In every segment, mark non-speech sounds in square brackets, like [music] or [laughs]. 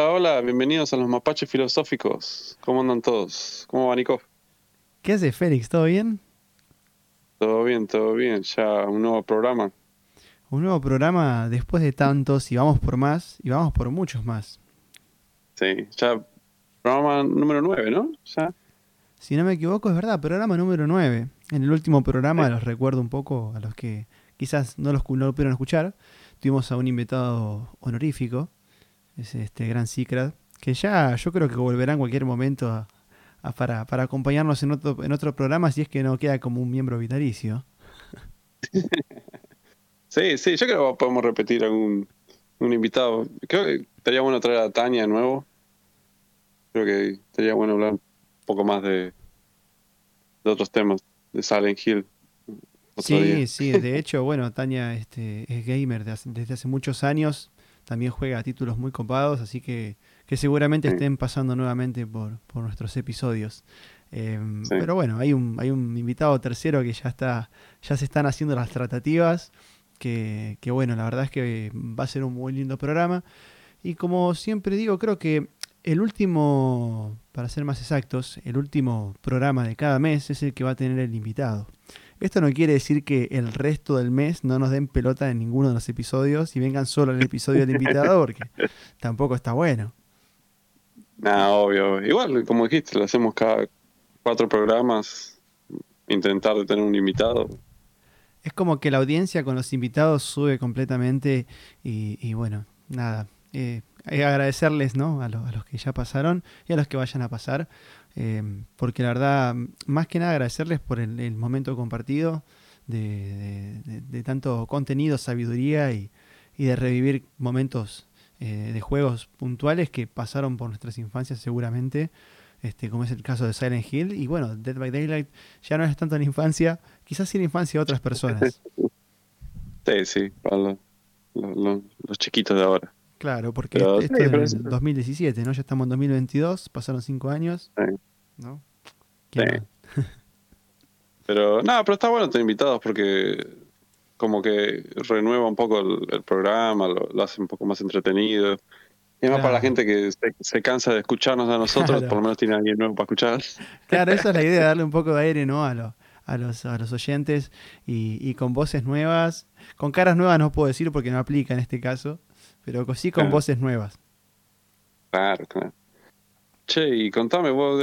Hola, hola, bienvenidos a los mapaches filosóficos. ¿Cómo andan todos? ¿Cómo va Nico? ¿Qué hace Félix? ¿Todo bien? Todo bien, todo bien. Ya un nuevo programa. Un nuevo programa después de tantos y vamos por más y vamos por muchos más. Sí, ya programa número 9, ¿no? Ya. Si no me equivoco, es verdad, programa número 9. En el último programa, los recuerdo un poco a los que quizás no, los, no lo pudieron escuchar, tuvimos a un invitado honorífico, es este gran Cicrad, que ya yo creo que volverá en cualquier momento para, acompañarnos en otro, en otro programa si es que no queda como un miembro vitalicio. [laughs] Sí, sí, yo creo que podemos repetir algún un invitado. Creo que estaría bueno traer a Tania de nuevo. Creo que estaría bueno hablar un poco más de, de otros temas, de Silent Hill. sí, sí, de hecho, bueno, Tania este, es gamer desde hace muchos años también juega títulos muy copados, así que, que seguramente estén pasando nuevamente por, por nuestros episodios. Em, pero bueno, hay un, hay un invitado tercero que ya está, ya se están haciendo las tratativas, que, que bueno, la verdad es que va a ser un muy lindo programa. Y como siempre digo, creo que el último, para ser más exactos, el último programa de cada mes es el que va a tener el invitado. Esto no quiere decir que el resto del mes no nos den pelota en ninguno de los episodios y vengan solo el episodio del invitado, porque [laughs] tampoco está bueno. No, obvio. Igual, como dijiste, lo hacemos cada cuatro programas, intentar tener un invitado. Es como que la audiencia con los invitados sube completamente y, bueno, nada. Eh, agradecerles ¿no? a, a los que ya pasaron y a los que vayan a pasar. Em, porque la verdad, más que nada agradecerles por el, momento compartido de, tanto contenido, sabiduría y, de revivir momentos eh, de juegos puntuales que pasaron por nuestras infancias seguramente, este, como es el caso de Silent Hill. Y bueno, Dead by Daylight ya no es tanto en la infancia, quizás sí en la infancia de otras personas. [laughs] Sí, sí, los chiquitos de ahora. Claro, porque esto, es en 2017, ¿no? Ya estamos en 2022, pasaron cinco años. ¿No? Sí. [laughs] pero, nada, pero está bueno tener invitados porque como que renueva un poco el, programa, lo, hace un poco más entretenido. Y además para la gente que se, cansa de escucharnos a nosotros, por lo menos tiene alguien nuevo para escuchar. Claro, esa es la idea, [laughs] darle un poco de aire ¿no? a, a, los, a los oyentes y, y con voces nuevas. Con caras nuevas no puedo decir porque no aplica en este caso pero sí con voces nuevas. Claro, claro. Che, y contame, ¿vos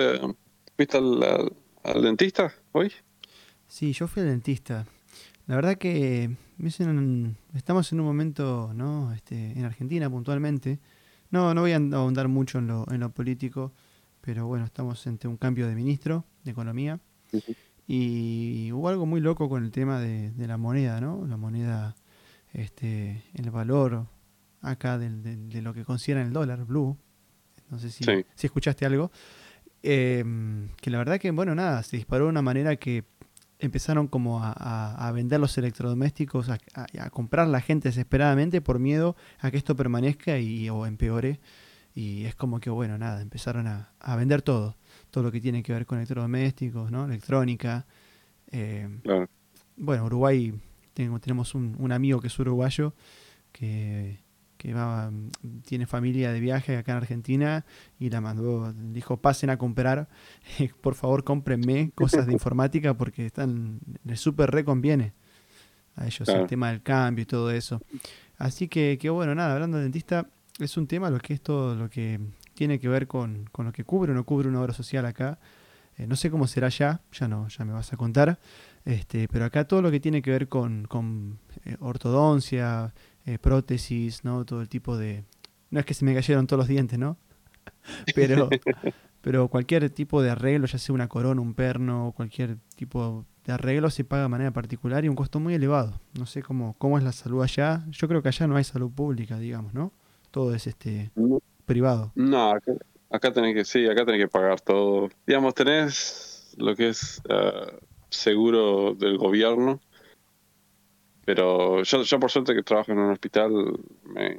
fuiste al, dentista hoy? Sí, yo fui al dentista. La verdad que estamos en un momento, ¿no? Este, en Argentina puntualmente. No, no voy a ahondar mucho en lo, en lo político, pero bueno, estamos ante un cambio de ministro de Economía. Y hubo algo muy loco con el tema de, de la moneda, ¿no? La moneda, este, el valor acá de, lo que consideran el dólar, blue. No sé si, si escuchaste algo. Em, que la verdad que, bueno, nada, se disparó de una manera que empezaron como a, vender los electrodomésticos, a, comprar la gente desesperadamente por miedo a que esto permanezca y, o empeore. Y es como que, bueno, nada, empezaron a, vender todo. Todo lo que tiene que ver con electrodomésticos, ¿no? Electrónica. Em, bueno, Uruguay, tengo, tenemos un, un amigo que es uruguayo que que va, tiene familia de viaje acá en Argentina y la mandó, dijo, pasen a comprar, [laughs] por favor cómprenme cosas de [laughs] informática porque están, les súper reconviene a ellos el tema del cambio y todo eso. Así que, que, bueno, nada, hablando de dentista, es un tema lo que es todo lo que tiene que ver con, con lo que cubre o no cubre una obra social acá. Eh, no sé cómo será ya, ya no, ya me vas a contar. Este, pero acá todo lo que tiene que ver con, con eh, ortodoncia, eh, prótesis, ¿no? Todo el tipo de... No es que se me cayeron todos los dientes, ¿no? [laughs] Pero, pero cualquier tipo de arreglo, ya sea una corona, un perno, cualquier tipo de arreglo se paga de manera particular y un costo muy elevado. No sé cómo, cómo es la salud allá. Yo creo que allá no hay salud pública, digamos, ¿no? Todo es este privado. No, acá, tenés que, sí, acá tenés que pagar todo. Digamos, tenés lo que es ah, seguro del gobierno, pero yo, yo por suerte que trabajo en un hospital, me,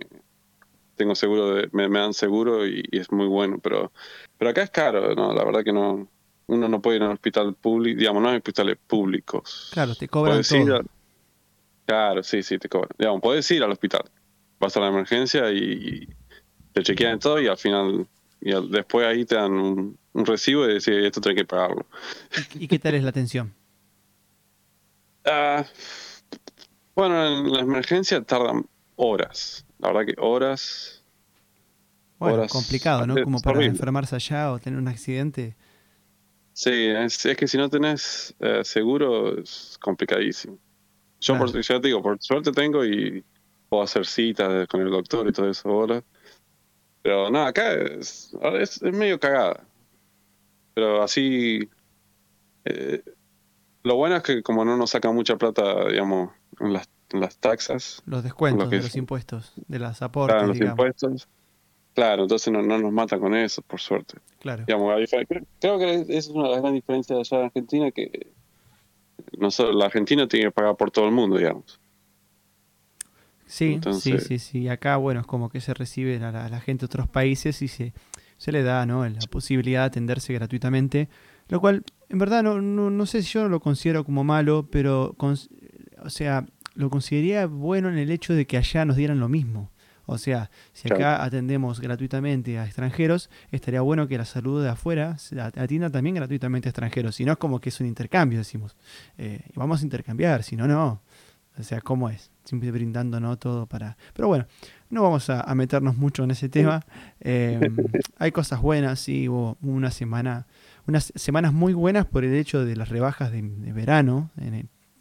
tengo seguro, de, me, dan seguro y, es muy bueno, pero, pero acá es caro, ¿no? La verdad que no, uno no puede ir a un hospital público, digamos, no hay hospitales públicos. Claro, te cobran todo. claro, sí, sí, te cobran. Digamos, puedes ir al hospital, vas a la emergencia y, te chequean todo y al final, y después ahí te dan un, recibo y decís, esto tenés que pagarlo. ¿Y qué tal es la atención? [laughs] Ah, bueno, en la emergencia tardan horas. La verdad que horas. Bueno, complicado, ¿no? Como para enfermarse allá o tener un accidente. Sí, es, que si no tenés eh, seguro es complicadísimo. Yo, por, ya te digo, por suerte tengo y puedo hacer citas con el doctor y todo eso ahora. Pero no, acá es, es, medio cagada. Pero así. Eh, lo bueno es que, como no nos saca mucha plata, digamos, en las, las taxas. Los descuentos de los impuestos, de las aportes. Claro, los impuestos. Claro, entonces no, no, nos mata con eso, por suerte. Claro. creo que esa es una de las grandes diferencias allá en Argentina, que nosotros, la Argentina tiene que pagar por todo el mundo, digamos. Sí, sí, sí, sí. Acá, bueno, es como que se recibe a la, gente de otros países y se, se le da ¿no? la posibilidad de atenderse gratuitamente, lo cual, en verdad, no, no, no sé si yo lo considero como malo, pero, o sea, lo consideraría bueno en el hecho de que allá nos dieran lo mismo. O sea, si acá atendemos gratuitamente a extranjeros, estaría bueno que la salud de afuera atienda también gratuitamente a extranjeros. Si no, es como que es un intercambio, decimos. Eh, vamos a intercambiar, si no, no. O sea, ¿cómo es? Siempre brindando ¿no? todo para... Pero bueno, no vamos a, meternos mucho en ese tema. Em, [laughs] hay cosas buenas, sí, hubo una semana, unas semanas muy buenas por el hecho de las rebajas de, verano,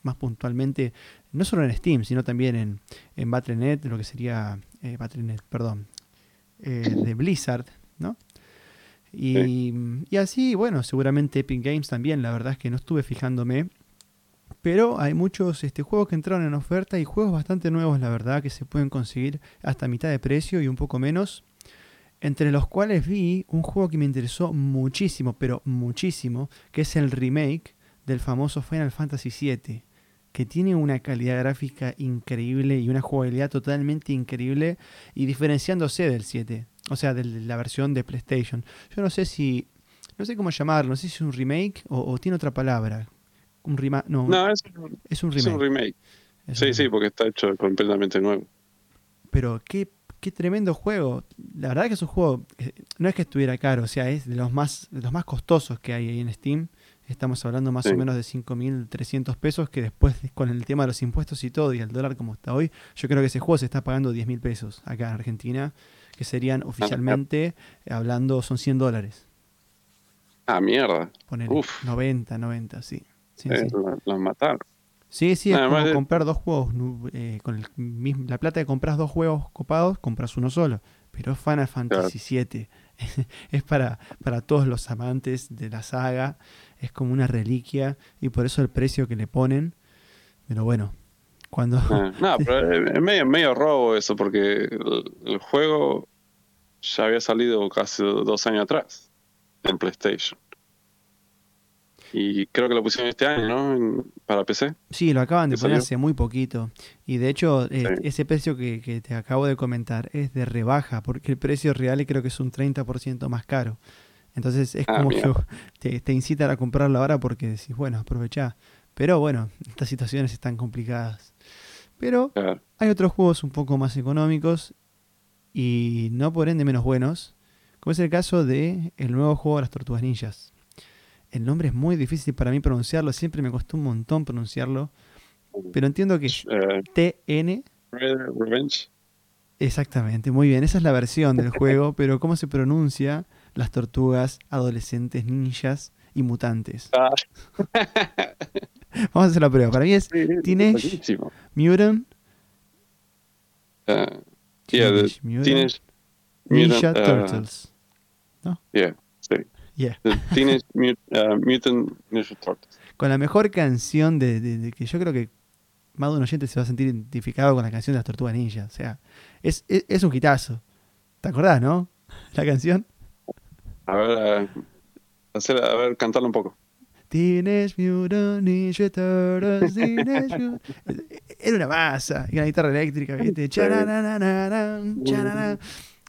más puntualmente, no solo en Steam, sino también en, en Battle.net, lo que sería eh, perdón, eh, de Blizzard, ¿no? Y, y, así, bueno, seguramente Epic Games también, la verdad es que no estuve fijándome. Pero hay muchos este, juegos que entraron en oferta y juegos bastante nuevos, la verdad, que se pueden conseguir hasta mitad de precio y un poco menos. Entre los cuales vi un juego que me interesó muchísimo, pero muchísimo, que es el remake del famoso Final Fantasy VII que tiene una calidad gráfica increíble y una jugabilidad totalmente increíble y diferenciándose del 7, o sea, de la versión de PlayStation. Yo no sé si, no sé cómo llamarlo, no sé si es un remake o, tiene otra palabra. Un rima no, no es, un remake. Es un remake. sí, sí, porque está hecho completamente nuevo. Pero qué, qué tremendo juego. La verdad que es un juego, eh, no es que estuviera caro, o sea, es de los más, de los más costosos que hay ahí en Steam. Estamos hablando más o menos de 5.300 pesos, que después con el tema de los impuestos y todo, y el dólar como está hoy, yo creo que ese juego se está pagando 10.000 pesos acá en Argentina, que serían ah, oficialmente, hablando, son 100 dólares. Ah, mierda. Poner 90, 90, sí. Sí, eh, mataron. Sí, sí, es como comprar dos juegos. Eh, con la plata de compras dos juegos copados, compras uno solo. Pero Final Fantasy VII [laughs] es para, para todos los amantes de la saga es como una reliquia y por eso el precio que le ponen. Pero bueno, cuando... Ah, no, [laughs] pero es medio, medio robo eso, porque el, juego ya había salido casi dos años atrás en PlayStation. Y creo que lo pusieron este año, ¿no? para PC. Sí, lo acaban de poner hace muy poquito. Y de hecho, eh, ese precio que, que, te acabo de comentar es de rebaja, porque el precio real creo que es un 30% más caro. Entonces es ah, como que [laughs] te, te, incitan a comprarlo ahora porque decís, bueno, aprovecha. Pero bueno, [laughs] estas situaciones están complicadas. Pero hay otros juegos un poco más económicos y no por ende menos buenos, como es el caso de el nuevo juego de las Tortugas Ninjas. El nombre es muy difícil para mí pronunciarlo, siempre me costó un montón pronunciarlo, pero entiendo que es eh, TN Revenge. Exactamente, muy bien, esa es la versión del [laughs] juego, pero cómo se pronuncia las tortugas, adolescentes, ninjas y mutantes. Ah. [laughs] Vamos a hacer la prueba. Para mí es Teenage Mutant. Uh, Teenage, Mutant, Ninja uh, Turtles. ¿No? Yeah, Yeah. Teenage uh, Mutant Ninja Turtles. Con la mejor canción de, de, que yo creo que más de un oyente se va a sentir identificado con la canción de las tortugas ninja. O sea, es, es, es un hitazo. ¿Te acordás, no? [laughs] La canción. A ver, a, hacer, a ver, cantarlo un poco. Teenage Mutant Ninja Turtles, [laughs] Era una masa, y una guitarra eléctrica, ¿viste?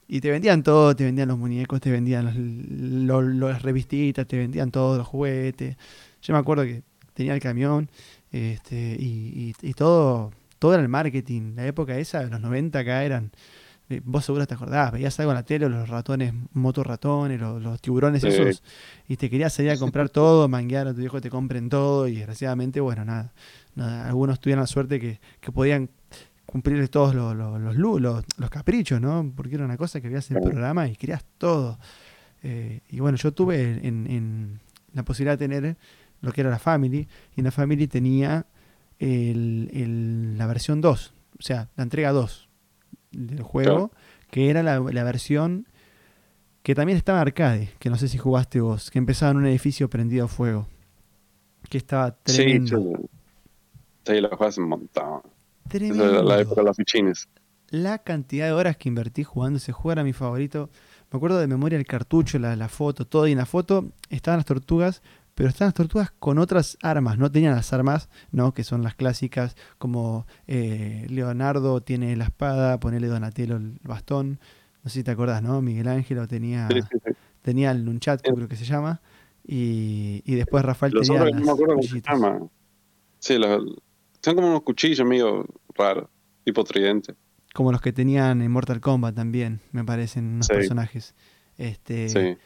Y te vendían todo, te vendían los muñecos, te vendían los, las revistitas, te vendían todos los juguetes. Yo me acuerdo que tenía el camión este, y, y, todo, todo era el marketing. La época esa, los 90 acá eran eh, vos seguro te acordás, veías algo en la tele, los ratones, motorratones, los, los tiburones esos, y te querías salir a comprar todo, manguear a tu viejo que te compren todo, y desgraciadamente, bueno, nada, algunos tuvieron la suerte que, que podían cumplir todos los, los, los, los, caprichos, ¿no? Porque era una cosa que veías en el programa y querías todo. Eh, y bueno, yo tuve en, en, la posibilidad de tener lo que era la Family, y en la Family tenía el, el, la versión 2, o sea, la entrega 2 del juego, que era la, versión que también estaba arcade, que no sé si jugaste vos, que empezaba en un edificio prendido a fuego. Que estaba tremendo. Sí, sí la juegas un montón. Tremendo. La, época de las fichines. La cantidad de horas que invertí jugando ese juego era mi favorito. Me acuerdo de memoria el cartucho, la, la foto, todo. Y en la foto estaban las tortugas, pero están las tortugas con otras armas, no tenían las armas, ¿no? Que son las clásicas, como eh, Leonardo tiene la espada, ponele Donatello el bastón, no sé si te acordás, ¿no? Miguel Ángel tenía, tenía el Nunchat, creo que se llama, y, y después Rafael tenía las no me acuerdo cómo se llama. Sí, son como unos cuchillos medio raros, tipo tridente. Como los que tenían en Mortal Kombat también, me parecen unos personajes. Este, sí.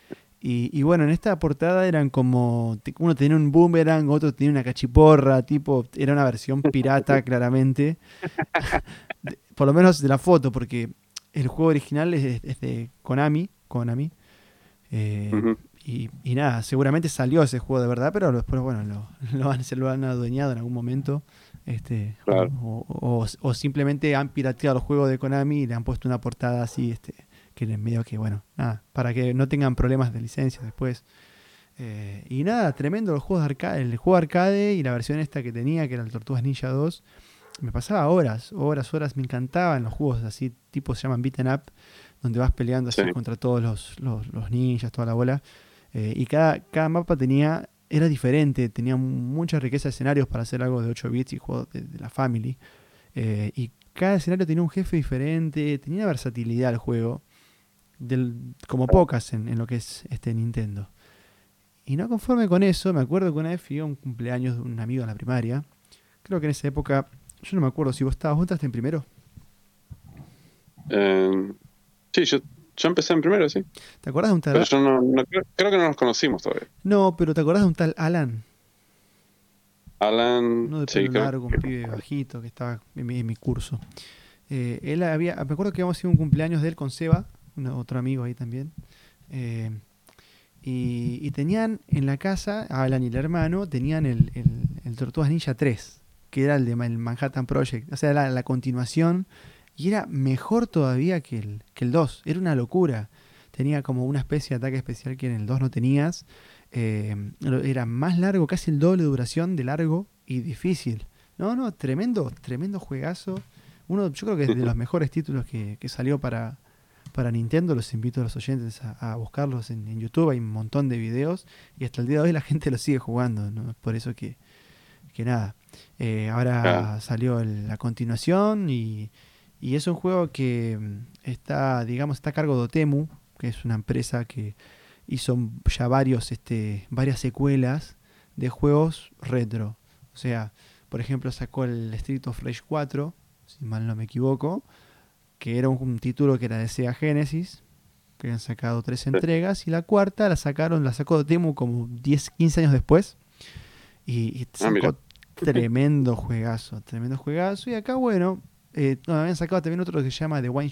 Y, bueno, en esta portada eran como, uno tenía un boomerang, otro tenía una cachiporra, tipo, era una versión pirata [laughs] claramente, [laughs] por lo menos de la foto, porque el juego original es, de Konami, Konami, eh, y, nada, seguramente salió ese juego de verdad, pero después, bueno, lo, [laughs] lo se lo han adueñado en algún momento, este, o, o, simplemente han pirateado el juego de Konami y le han puesto una portada así, este, que es medio que, bueno, nada, para que no tengan problemas de licencia después. Eh, y nada, tremendo los juegos de arcade, el juego arcade y la versión esta que tenía, que era el Tortugas Ninja 2. Me pasaba horas, horas, horas, me encantaban los juegos así, tipo se llaman beaten up, donde vas peleando así contra todos los, los, ninjas, toda la bola. Eh, y cada, cada mapa tenía, era diferente, tenía mucha riqueza de escenarios para hacer algo de 8 bits y juegos de, la Family. Eh, y cada escenario tenía un jefe diferente, tenía versatilidad el juego como pocas en, lo que es este Nintendo. Y no conforme con eso, me acuerdo que una vez fui a un cumpleaños de un amigo en la primaria. Creo que en esa época, yo no me acuerdo si vos estabas, ¿vos en primero? Em, sí, yo, empecé en primero, sí. ¿Te acuerdas de un tal Pero yo no, creo, que no nos conocimos todavía. No, pero ¿te acuerdas de un tal Alan? Alan, Uno de pelo largo, un pibe bajito que estaba en mi, curso. Eh, él había, me acuerdo que habíamos sido un cumpleaños de él con Seba, otro amigo ahí también. Eh, y, tenían en la casa, Alan y el hermano, tenían el, el, Tortugas Ninja 3, que era el de Manhattan Project, o sea, la, la continuación, y era mejor todavía que el, que el 2, era una locura. Tenía como una especie de ataque especial que en el 2 no tenías. Eh, era más largo, casi el doble de duración de largo y difícil. No, no, tremendo, tremendo juegazo. Uno, yo creo que es de los mejores títulos que, que salió para, para Nintendo. Los invito a los oyentes a, buscarlos en, YouTube. Hay un montón de videos y hasta el día de hoy la [laughs] gente lo sigue jugando. ¿no? Por eso que, que nada. Eh, ahora salió la continuación y, y, es un juego que mm, está, digamos, está a cargo de Otemu, que es una empresa que hizo ya varios, este, varias secuelas de juegos retro. O sea, por ejemplo, sacó el Street of Rage 4, si mal no me equivoco, que era un, título que era de Sega Genesis, que habían sacado tres entregas, y la cuarta la sacaron, la sacó Temu como 10, 15 años después, y, ah, sacó tremendo juegazo, tremendo juegazo, y acá, bueno, eh, habían sacado también otro que se llama The Wine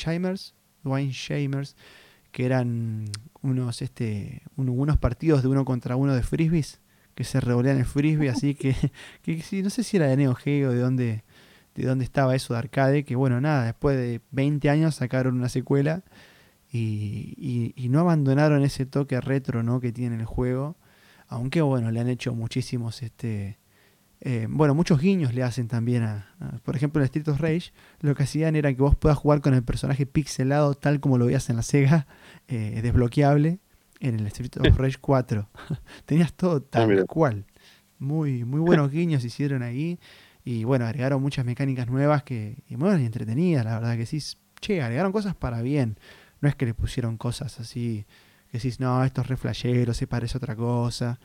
que eran unos, este, unos partidos de uno contra uno de frisbees, que se revolean el frisbee, así que, [laughs] que, no sé si era de Neo Geo, de dónde de dónde estaba eso de arcade, que bueno, nada, después de 20 años sacaron una secuela y, y, no abandonaron ese toque retro ¿no? que tiene el juego, aunque bueno, le han hecho muchísimos, este, eh, bueno, muchos guiños le hacen también a, por ejemplo, en Street of Rage, lo que hacían era que vos puedas jugar con el personaje pixelado tal como lo veías en la Sega, eh, desbloqueable, en el Street of Rage 4. [laughs] Tenías todo ah, tal cual. Muy, muy buenos [laughs] guiños hicieron ahí. Y bueno, agregaron muchas mecánicas nuevas que, y y entretenidas, la verdad que sí. Che, agregaron cosas para bien. No es que le pusieron cosas así, que decís, no, esto es reflejero, se parece a otra cosa.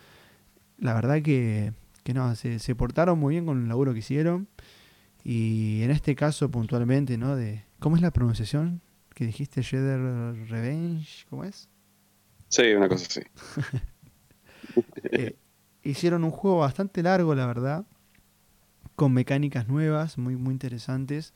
La verdad que, que no, se, se portaron muy bien con el laburo que hicieron. Y en este caso puntualmente, ¿no? De, ¿Cómo es la pronunciación? que dijiste Shredder Revenge, ¿cómo es? Sí, una cosa así. [laughs] Eh, hicieron un juego bastante largo, la verdad, con mecánicas nuevas, muy, muy interesantes,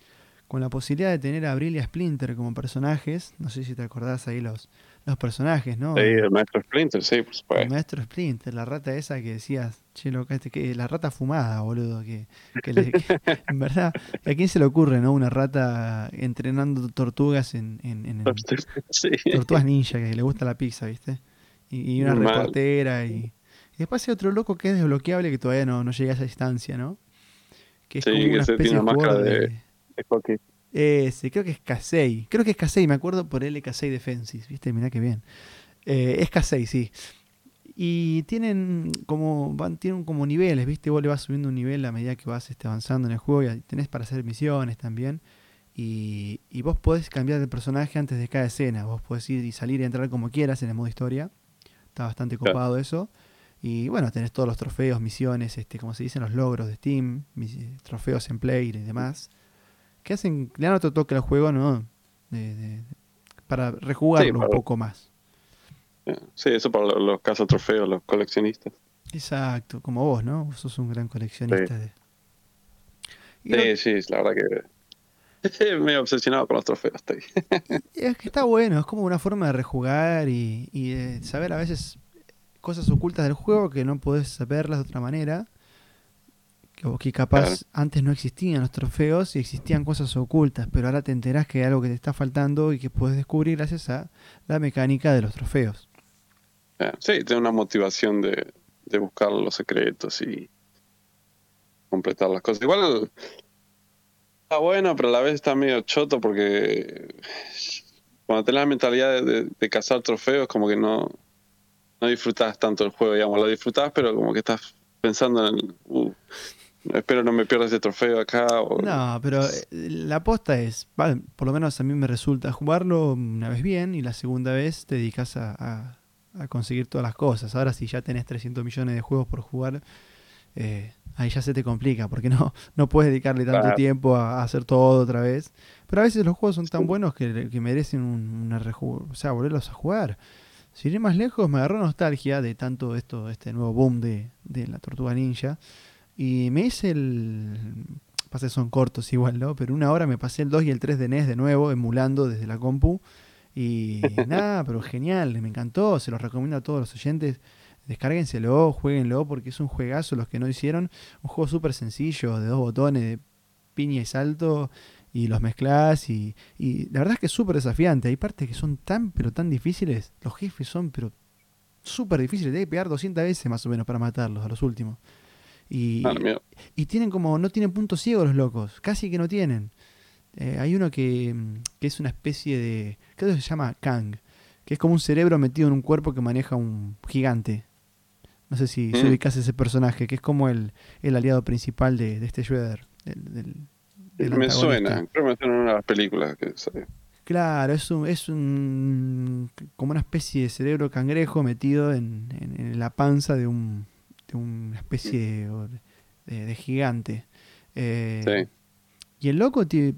con la posibilidad de tener a Abril y a Splinter como personajes. No sé si te acordás ahí los, los personajes, ¿no? Sí, el maestro Splinter, sí, por supuesto. El maestro Splinter, la rata esa que decías, che, loca, este, que, la rata fumada, boludo, que, que, le, que [laughs] en verdad, ¿a quién se le ocurre, no? Una rata entrenando tortugas en, en, en, en [laughs] Sí. tortugas ninja, que le gusta la pizza, ¿viste? Y, y una Mal. reportera y, y después hay otro loco que es desbloqueable que todavía no, no llega a esa instancia, ¿no? Que es Sí, como que una se tiene de una máscara jugador de- de... Es hockey. Ese, creo que es Kasei. Creo que es Kasei, me acuerdo por él Kasei Defensis, ¿viste? Mirá que bien. Eh, es Kasei, sí. Y tienen como van, tienen como niveles, ¿viste? Vos le vas subiendo un nivel a medida que vas este, avanzando en el juego y tenés para hacer misiones también. Y, y vos podés cambiar de personaje antes de cada escena. Vos podés ir y salir y entrar como quieras en el modo historia. Está bastante Claro. copado eso. Y bueno, tenés todos los trofeos, misiones, este, como se dicen, los logros de Steam, mis- eh, trofeos en Play y demás. Que hacen, le dan otro toque al juego, ¿no? De- de- para rejugarlo Sí, un poco más. Sí, eso para los, casos trofeos, los coleccionistas. Exacto, como vos, ¿no? Vos sos un gran coleccionista de. Y lo- Sí, sí, la verdad que [laughs] medio obsesionado con los trofeos estoy. [laughs] es que está bueno, es como una forma de rejugar y, y de saber a veces cosas ocultas del juego que no podés saberlas de otra manera. Que, capaz Claro. antes no existían los trofeos y existían cosas ocultas, pero ahora te enterás que hay algo que te está faltando y que puedes descubrir gracias a la mecánica de los trofeos. Ah, Sí, tiene una motivación de, de buscar los secretos y completar las cosas. Igual está bueno, pero a la vez está medio choto porque cuando tenés la mentalidad de, de- de cazar trofeos, como que no, no disfrutás tanto el juego, digamos, lo disfrutás, pero como que estás pensando en, uh, espero no me pierda ese trofeo acá. O, No, pero eh, la aposta es, va, por lo menos a mí me resulta jugarlo una vez bien y la segunda vez te dedicas a, a- a conseguir todas las cosas. Ahora si ya tenés 300 millones de juegos por jugar, eh, ahí ya se te complica porque no, no puedes dedicarle tanto Claro. tiempo a, a hacer todo otra vez. Pero a veces los juegos son tan buenos que, que merecen un- una o sea, volverlos a jugar. Si iré más lejos, me agarró nostalgia de tanto esto, este nuevo boom de, de la Tortuga Ninja. Y me hice el. Que son cortos igual, ¿no? Pero una hora me pasé el 2 y el 3 de NES de nuevo, emulando desde la compu. Y [laughs] nada, pero genial, me encantó. Se los recomiendo a todos los oyentes. Descárguenselo, jueguenlo, porque es un juegazo los que no hicieron. Un juego súper sencillo, de dos botones, de piña y salto. Y los mezclas y, y la verdad es que es súper desafiante. Hay partes que son tan, pero tan difíciles. Los jefes son, pero súper difíciles. Hay que pegar 200 veces más o menos para matarlos, a los últimos. Y, Ah, y tienen como, no tienen puntos ciegos los locos, casi que no tienen. Eh, hay uno que, mm, que es una especie de, creo que se llama Kang, que es como un cerebro metido en un cuerpo que maneja un gigante. No sé si, si Mm. ubicás ese personaje, que es como el, el aliado principal de, de este Shredder. del- del- del me suena, creo que me suena en una de las películas que salió. Claro, es un, es un como una especie de cerebro cangrejo metido en, en- en la panza de un de una especie de, de gigante. Eh, Sí. Y el loco te-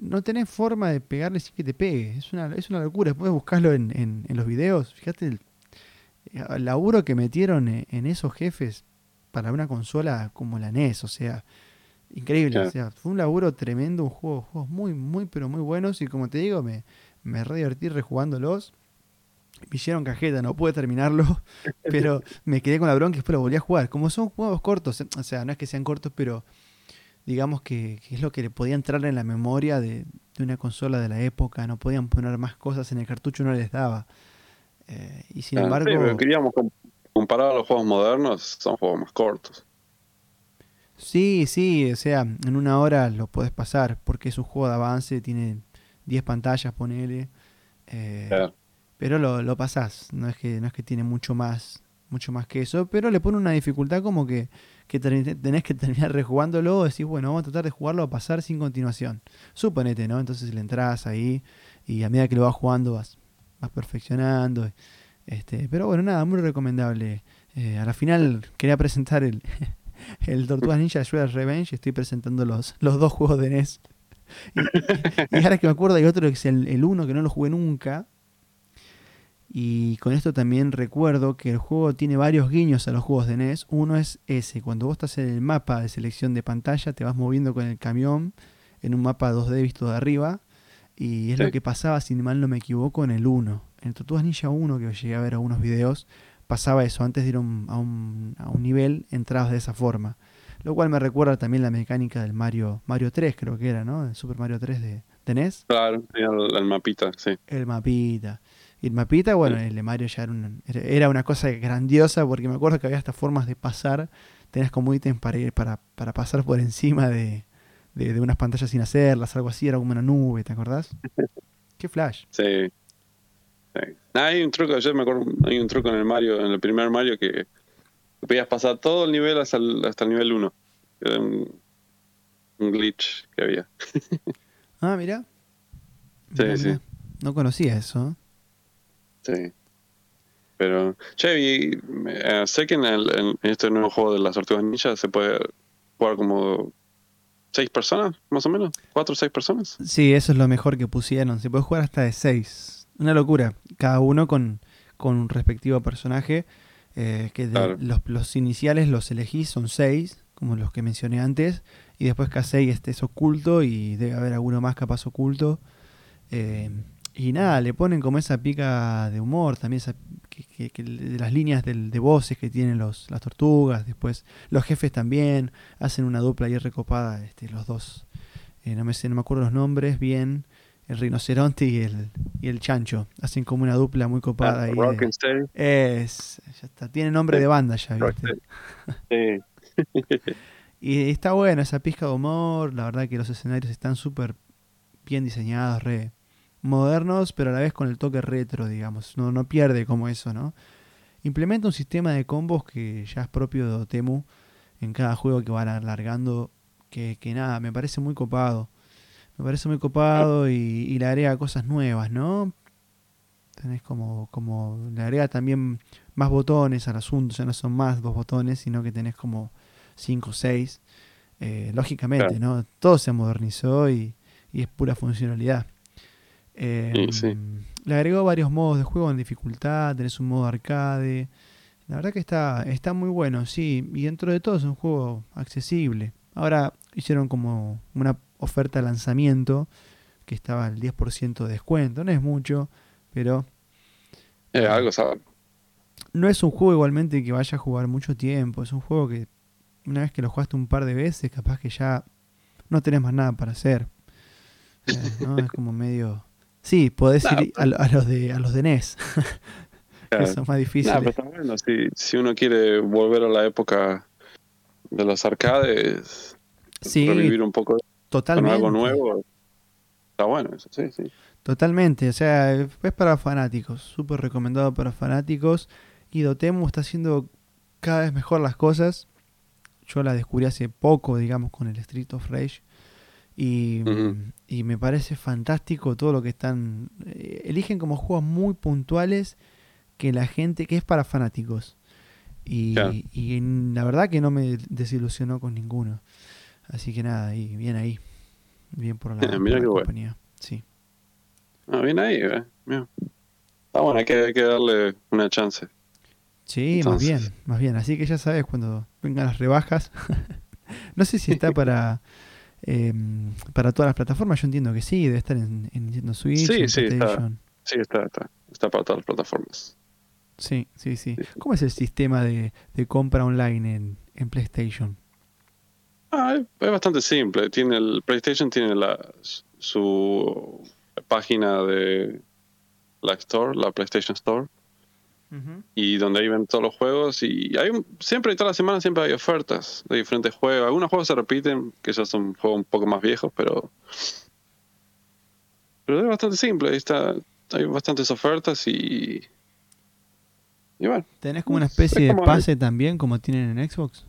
no tenés forma de pegarle sin que te pegue. Es una, es una locura. Puedes buscarlo en, en- en los videos. Fíjate el, el laburo que metieron en, en esos jefes para una consola como la NES. O sea, increíble. Claro. O sea, fue un laburo tremendo. Un juego, juegos muy, muy, pero muy buenos. Y como te digo, me, me re divertí rejugándolos. Me hicieron cajeta, no pude terminarlo, [laughs] pero me quedé con la bronca y después lo volví a jugar. Como son juegos cortos, o sea, no es que sean cortos, pero digamos que, que es lo que le podía entrar en la memoria de, de una consola de la época. No podían poner más cosas en el cartucho, no les daba. Eh, y sin Ah, sí, embargo, pero queríamos com- comparar a los juegos modernos, son juegos más cortos. sí, sí, o sea, en una hora lo podés pasar porque es un juego de avance, tiene 10 pantallas, ponele. eh, Claro. Pero lo, lo pasás, no es que no es que tiene mucho más mucho más que eso, pero le pone una dificultad como que, que tenés que terminar rejugándolo, decís, bueno, vamos a tratar de jugarlo a pasar sin continuación. Suponete, ¿no? Entonces le entras ahí y a medida que lo vas jugando vas, vas perfeccionando. Este, pero bueno, nada, muy recomendable. Eh, a la final quería presentar el, [laughs] el Tortugas Ninja Shredder's Revenge, estoy presentando los, los dos juegos de NES y, ahora que me acuerdo hay otro que es el, el 1 que no lo jugué nunca. Y con esto también recuerdo que el juego tiene varios guiños a los juegos de NES. Uno es ese, cuando vos estás en el mapa de selección de pantalla, te vas moviendo con el camión en un mapa 2D visto de arriba. Y es lo que pasaba, si mal no me equivoco, en el 1. En el Tortugas Ninja 1, que llegué a ver algunos videos, pasaba eso. Antes de ir a un, a un, nivel, entrabas de esa forma. Lo cual me recuerda también la mecánica del Mario Mario 3, creo que era, ¿no? El Super Mario 3 de, de NES. Claro, el, mapita, sí. El mapita. Y el mapita, bueno, el de Mario ya era, era una cosa grandiosa porque me acuerdo que había hasta formas de pasar. Tenías como ítems para, ir, para, para pasar por encima de, de, unas pantallas sin hacerlas, algo así, era como una nube, ¿te acordás? [laughs] Qué flash. Sí. hay un truco, yo me acuerdo, hay un truco en el Mario, en el primer Mario que podías pasar todo el nivel hasta el, hasta el nivel 1. Era un, glitch que había. [laughs] ah, mira. Sí, sí. No conocía eso. Sí. Pero, che, eh, sé que en, el, en, este nuevo juego de las tortugas ninja se puede jugar como seis personas, más o menos. ¿Cuatro o seis personas? Sí, eso es lo mejor que pusieron. Se puede jugar hasta de seis. Una locura. Cada uno con, con un respectivo personaje. Eh, que los, los, iniciales los elegís, son seis, como los que mencioné antes. Y después cada seis este es oculto y debe haber alguno más capaz oculto. Eh, y nada, le ponen como esa pica de humor, también esa, que, de las líneas de voces que tienen los, las tortugas, después los jefes también, hacen una dupla ahí recopada, este, los dos, eh, no, me sé, no me acuerdo los nombres bien, el rinoceronte y el, y el chancho, hacen como una dupla muy copada. Ah, ahí es, ya está, tiene nombre de banda ya, ¿viste? [laughs] y está bueno esa pizca de humor, la verdad que los escenarios están súper bien diseñados, re modernos, pero a la vez con el toque retro, digamos. No, no pierde como eso, ¿no? Implementa un sistema de combos que ya es propio de Otemu en cada juego que van alargando, que, que nada, me parece muy copado. Me parece muy copado y, y, le agrega cosas nuevas, ¿no? Tenés como, como, le agrega también más botones al asunto, ya no son más dos botones, sino que tenés como cinco o seis. Eh, lógicamente, ¿no? Todo se modernizó y, y es pura funcionalidad. Em, le agregó varios modos de juego en dificultad, tenés un modo arcade. La verdad que está, está muy bueno, sí. Y dentro de todo es un juego accesible. Ahora hicieron como una oferta de lanzamiento que estaba al 10% de descuento. No es mucho, pero... Eh, algo sabe. No es un juego igualmente que vaya a jugar mucho tiempo. Es un juego que una vez que lo jugaste un par de veces, capaz que ya no tenés más nada para hacer. Eh, es como medio Sí, podés ir a, los de, a los de NES, que son más difíciles. bueno, si, si, uno quiere volver a la época de los arcades, sí, revivir un poco totalmente. con algo nuevo, está bueno eso, sí, sí. Totalmente, o sea, es para fanáticos, súper recomendado para fanáticos. Y Dotemu está haciendo cada vez mejor las cosas. Yo la descubrí hace poco, digamos, con el Street of Rage. Y, y, me parece fantástico todo lo que están. Eh, eligen como juegos muy puntuales que la gente. que es para fanáticos. Y, y la verdad que no me desilusionó con ninguno. Así que nada, y bien ahí. Bien por la, compañía. Sí. Ah, bien ahí, eh. Ah, bueno, hay que, hay que darle una chance. Sí, más bien, más bien. Así que ya sabes, cuando vengan las rebajas. [laughs] no sé si está para. [laughs] Em, para todas las plataformas, yo entiendo que sí, debe estar en, Nintendo Switch. Sí, sí, está, sí está, está, para todas las plataformas. Sí, sí, sí. ¿Cómo es el sistema de, compra online en, en PlayStation? Ah, es bastante simple. Tiene el PlayStation tiene la, su página de la Store, la PlayStation Store y donde ahí ven todos los juegos y hay siempre toda la semana siempre hay ofertas de diferentes juegos. Algunos juegos se repiten que ya son juegos un poco más viejos pero pero es bastante simple ahí está hay bastantes ofertas y y bueno. Tenés como una especie de pase también como tienen en Xbox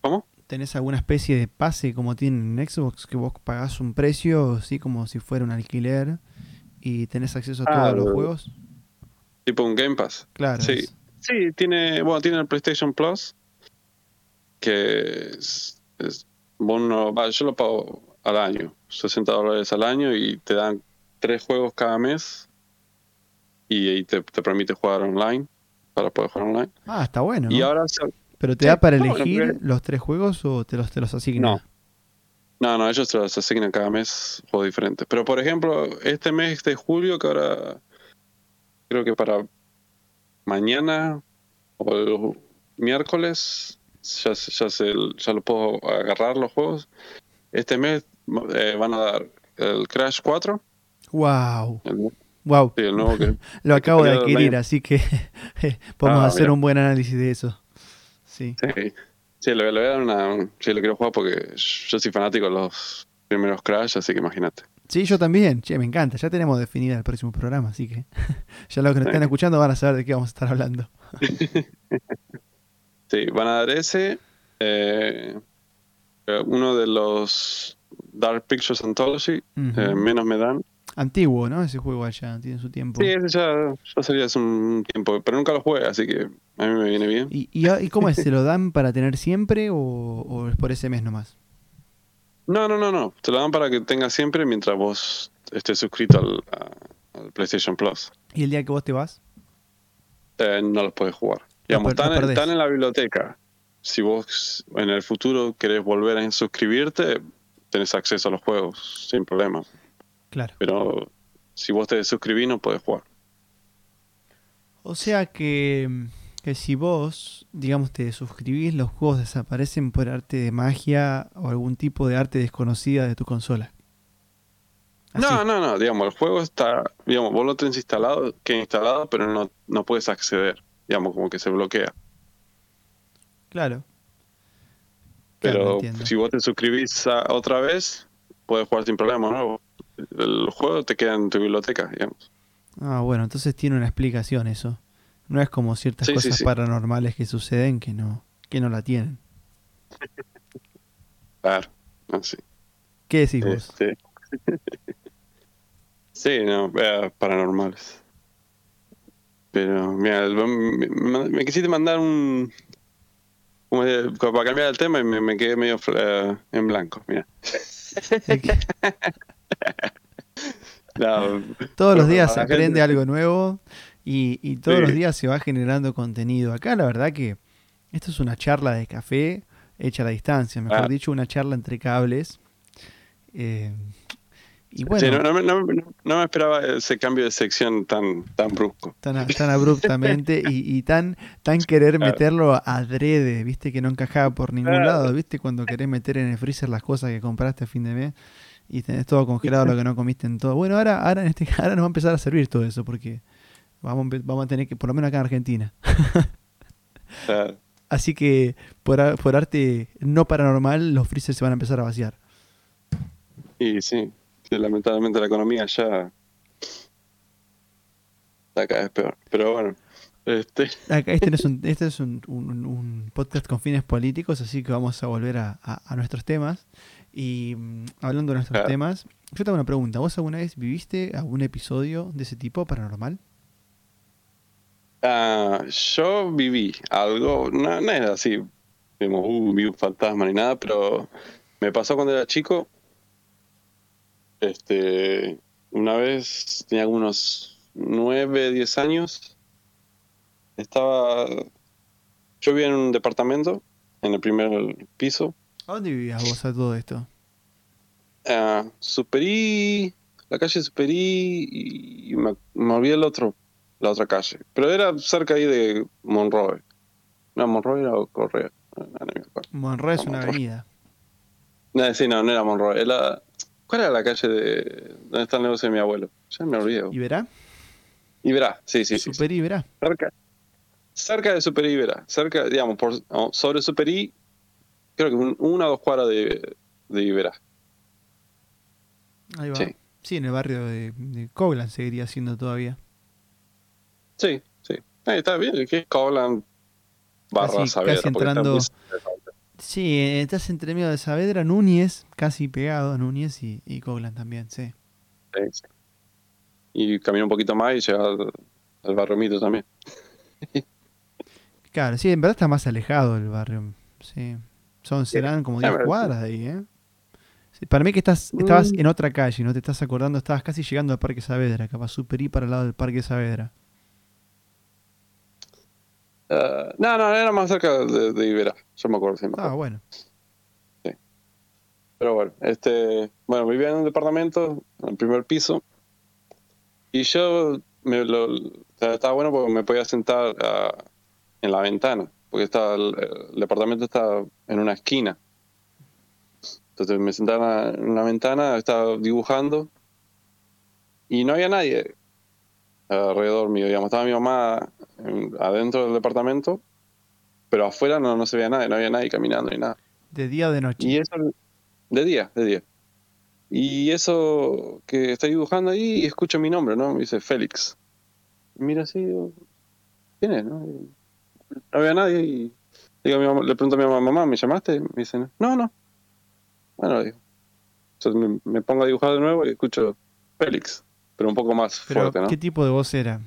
¿cómo? ¿Tenés alguna especie de pase como tienen en Xbox que vos pagás un precio así como si fuera un alquiler y tenés acceso a todos los juegos? Tipo un Game Pass. Claro. Sí, sí tiene, bueno, tiene el PlayStation Plus, que es, bueno, yo lo pago al año, 60 dólares al año y te dan tres juegos cada mes y, ahí te, te permite jugar online para poder jugar online. Ah, está bueno. Y ¿no? ahora ¿Pero te sí, da para no, elegir los tres juegos o te los, te los asigna? No. No, no, ellos te los asignan cada mes juegos diferentes. Pero por ejemplo, este mes de julio, que ahora creo que para mañana o el miércoles ya, ya, se, ya lo puedo agarrar los juegos. Este mes eh, van a dar el Crash 4, Wow, el, wow. sí, el nuevo que... [laughs] Lo que acabo de adquirir, así que [laughs] podemos Ah, hacer mira. un buen análisis de eso. Sí. Sí, sí le, le voy a dar una... Sí, lo quiero jugar porque yo soy fanático de los primeros Crash, así que imagínate. Sí, yo también. Che, me encanta. Ya tenemos definida el próximo programa, así que [laughs] ya los que nos están escuchando van a saber de qué vamos a estar hablando. [laughs] Sí, van a dar ese. eh, uno de los Dark Pictures Anthology, eh, menos me dan. Antiguo, ¿no? Ese juego allá tiene su tiempo. Sí, ese ya, ya sería hace un tiempo, pero nunca lo jugué, así que a mí me viene bien. ¿Y, y, y cómo es? ¿Se lo dan para tener siempre o, o es por ese mes nomás? No, no, no, no. Te lo dan para que tengas siempre mientras vos estés suscrito al, a- al PlayStation Plus. ¿Y el día que vos te vas? Eh, no los puedes jugar. Digamos, están, en la biblioteca. Si vos en el futuro querés volver a suscribirte, tenés acceso a los juegos sin problema. Claro. Pero si vos te suscribís, no podés jugar. O sea que, que si vos, digamos, te suscribís, los juegos desaparecen por arte de magia o algún tipo de arte desconocida de tu consola. Así. No, no, no. Digamos, el juego está. Digamos, vos lo tenés instalado, que instalado, pero no, no puedes acceder. Digamos, como que se bloquea. Claro. Pero si vos te suscribís a- otra vez, puedes jugar sin problema, ¿no? El juego te queda en tu biblioteca, digamos. Ah, bueno, entonces tiene una explicación eso. No es como ciertas Sí, cosas sí. paranormales que suceden que no, que no la tienen. [laughs] Claro. Así. ¿Qué decís vos? Este. [laughs] sí, no, eh, paranormales. Pero, mira, me, me- me quisiste mandar un. como de- como para cambiar el tema y me, me quedé medio eh, en blanco, mira. [laughs] No, Todos los días se aprende algo nuevo y, y todos Sí. los días se va generando contenido. Acá la verdad que esto es una charla de café hecha a la distancia, mejor Ah. dicho, una charla entre cables. Eh, y bueno, sí, no, no me- no me- no me esperaba ese cambio de sección tan, tan brusco. tan, [laughs] tan abruptamente y, y tan, tan querer Claro. meterlo adrede, viste, que no encajaba por ningún Claro. lado, viste, cuando querés meter en el freezer las cosas que compraste a fin de mes y tenés todo congelado lo que no comiste en todo. Bueno, ahora, ahora, en este, [laughs] ahora nos va a empezar a servir todo eso porque vamos, vamos a tener que, por lo menos acá en Argentina. [laughs] Claro. Así que por, por arte no paranormal, los freezers se van a empezar a vaciar. Y sí, lamentablemente la economía ya está cada vez peor. Pero bueno, este, este no es, un, [laughs] este es un, un- un podcast con fines políticos, así que vamos a volver a, a- a nuestros temas. Y mm, hablando de nuestros Claro. temas, yo tengo una pregunta. ¿Vos alguna vez viviste algún episodio de ese tipo paranormal? Ah, yo viví algo, no, no es así, digamos, uh, vi un fantasma ni nada, pero me pasó cuando era chico. Este, una vez tenía unos 9, 10 años. Estaba. Yo vivía en un departamento, en el primer piso. ¿A dónde vivías vos a todo esto? Ah, Superí, la calle Superí y me, me olvidé el otro, la otra calle. Pero era cerca ahí de Monroe. No, Monroe era Correa. No, no me acuerdo. Monroe es una Monroe. avenida. No, sí, no, no era Monroe. Era, ¿Cuál era la calle de donde está el negocio de mi abuelo? Ya me olvidé. ¿Y verá? Iberá, sí, sí. Super y verá. Cerca, cerca de Superí Iberá. Cerca, digamos, por, sobre Superí, creo que un- una o dos cuadras de, de Iberá. Ahí va. Sí. Sí, en el barrio de, de Coglan seguiría siendo todavía. Sí, sí. Ahí está bien, que es Coblan barra Casi- Saavedra. casi entrando-. Sí, eh, estás entre medio de Saavedra, Núñez, casi pegado a Núñez y, y Coglan también, sí. Sí, sí. Y camina un poquito más y llega al, al barrio Mito también. [laughs] Claro, sí, en verdad está más alejado el barrio. Sí. Son, serán como Ya, 10 pero- cuadras de ahí, ¿eh? Para mí que estás, estabas Mm. en otra calle, no te estás acordando, estabas casi llegando al Parque Saavedra, capaz super ir para el lado del Parque Saavedra. Ah, no, no, era más cerca de, de Ibera. Yo me acuerdo, sí, me Ah, acuerdo. bueno. Pero bueno, este, bueno, vivía en un departamento, en el primer piso. Y yo me lo, estaba bueno porque me podía sentar ah, en la ventana, porque estaba el, el departamento estaba en una esquina. Entonces me sentaba en una ventana, estaba dibujando y no había nadie alrededor mío, digamos, estaba mi mamá en- adentro del departamento, pero afuera no, no se veía nadie, no había nadie caminando ni nada. ¿De día o de noche? Y eso, de día, de día. Y eso que estoy dibujando ahí y escucho mi nombre, ¿no? Me dice Félix. Mira así, ¿quién es? No, Y no había nadie y digo mi mamá- le pregunto a mi mamá, mamá, ¿me llamaste? Me dice, no, no. Bueno, digo. Entonces me, me pongo a dibujar de nuevo y escucho Félix, pero un poco más Pero, fuerte, ¿no? ¿qué tipo de voz era?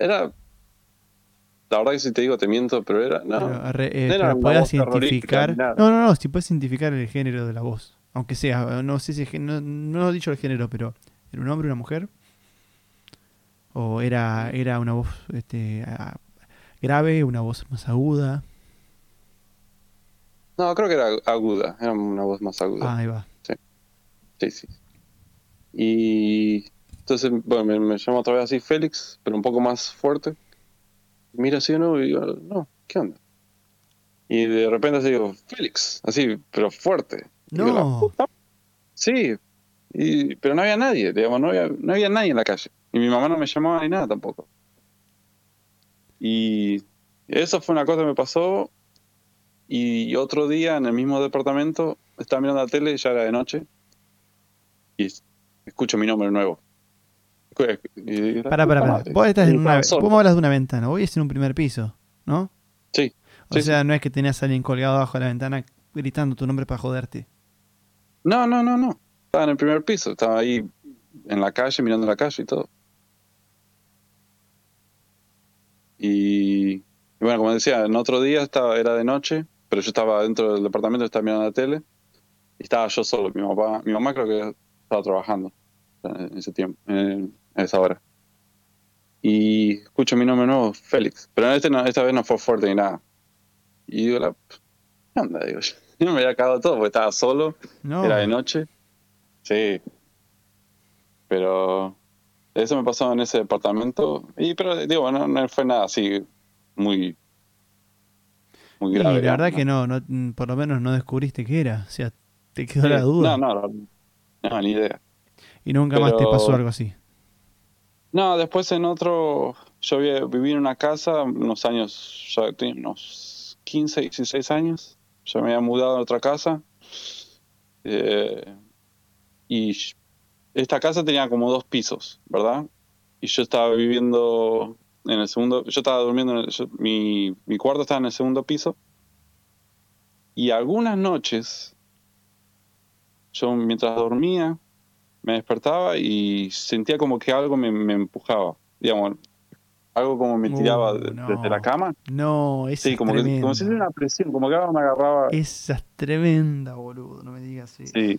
Era, la verdad que si te digo te miento, pero era, no, Pero, eh, no era identificar. No, no, no, si puedes identificar el género de la voz. Aunque sea, no sé si no, no he dicho el género, pero ¿era un hombre o una mujer? ¿O era, era una voz este, grave, una voz más aguda? no, creo que era aguda, era una voz más aguda. Ah, ahí va. Sí, sí. Y entonces, bueno, me, me llama otra vez así Félix, pero un poco más fuerte. Mira así de nuevo y digo, no, ¿qué onda? Y de repente así digo, Félix, así, pero fuerte. Digo, "La No, puta". Sí, y, pero no había nadie, digamos, no había, no había nadie en la calle. Y mi mamá no me llamaba ni nada tampoco. Y eso fue una cosa que me pasó. Y otro día en el mismo departamento estaba mirando la tele, ya era de noche, y escucho mi nombre nuevo. Y digo, "La para, para, puta para. madre". Vos, estás en una, vos me hablas de una ventana, vos estás en un primer piso, ¿no? Sí, O sí, sea, no es que tenías a alguien colgado abajo de la ventana gritando tu nombre para joderte. No, no, no, no. Estaba en el primer piso, estaba ahí en la calle, mirando la calle y todo. Y, y bueno, como decía, en otro día estaba, era de noche, pero yo estaba dentro del departamento, estaba mirando la tele, y estaba yo solo. Mi mamá, mi mamá creo que estaba trabajando en ese tiempo, en, a esa hora. Y escucho mi nombre nuevo, Félix. Pero este no- esta vez no fue fuerte ni nada. Y digo, la, ¿qué onda? Digo, [laughs] yo me había cagado todo porque estaba solo. No. Era de noche. Sí. Pero eso me pasó en ese departamento. Y pero digo, no, no fue nada así muy muy Y grave. la verdad que no, no, mm, por lo menos no descubriste qué era. O sea, te quedó Sí. la duda. No, no, ni idea. Y nunca más te pasó algo así. No, después en otro, yo viví en una casa unos años, ya tenía unos 15, 16 años. Yo me había mudado a otra casa. Eh, y esta casa tenía como dos pisos, ¿verdad? Y yo estaba viviendo en el segundo, yo estaba durmiendo, mi, mi cuarto estaba en el segundo piso. Y algunas noches, yo mientras dormía, me despertaba y sentía como que algo me, me empujaba, digamos, algo como me tiraba Uh, no. desde la cama. No, esa Sí, es como, que, como si fuera una presión, como que algo me agarraba. Esa es tremenda, boludo. No me digas eso. Sí.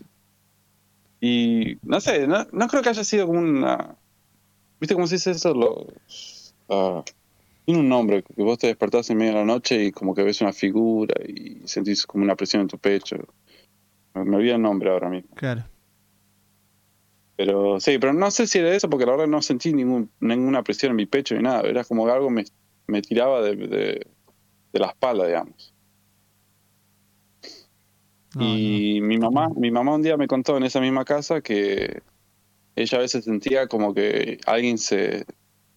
Y no sé, no, no creo que haya sido como una. ¿Viste cómo se dice eso? Los, ah, tiene un nombre, que vos te despertás en medio de la noche y como que ves una figura y sentís como una presión en tu pecho. Me, me olvidé el nombre ahora mismo. Claro. Pero sí, pero no sé si era eso, porque la verdad no sentí ningún, ninguna presión en mi pecho ni nada. Era como que algo me, me tiraba de, de, de la espalda, digamos. No, y mi mamá, mi mamá un día me contó en esa misma casa que ella a veces sentía como que alguien se,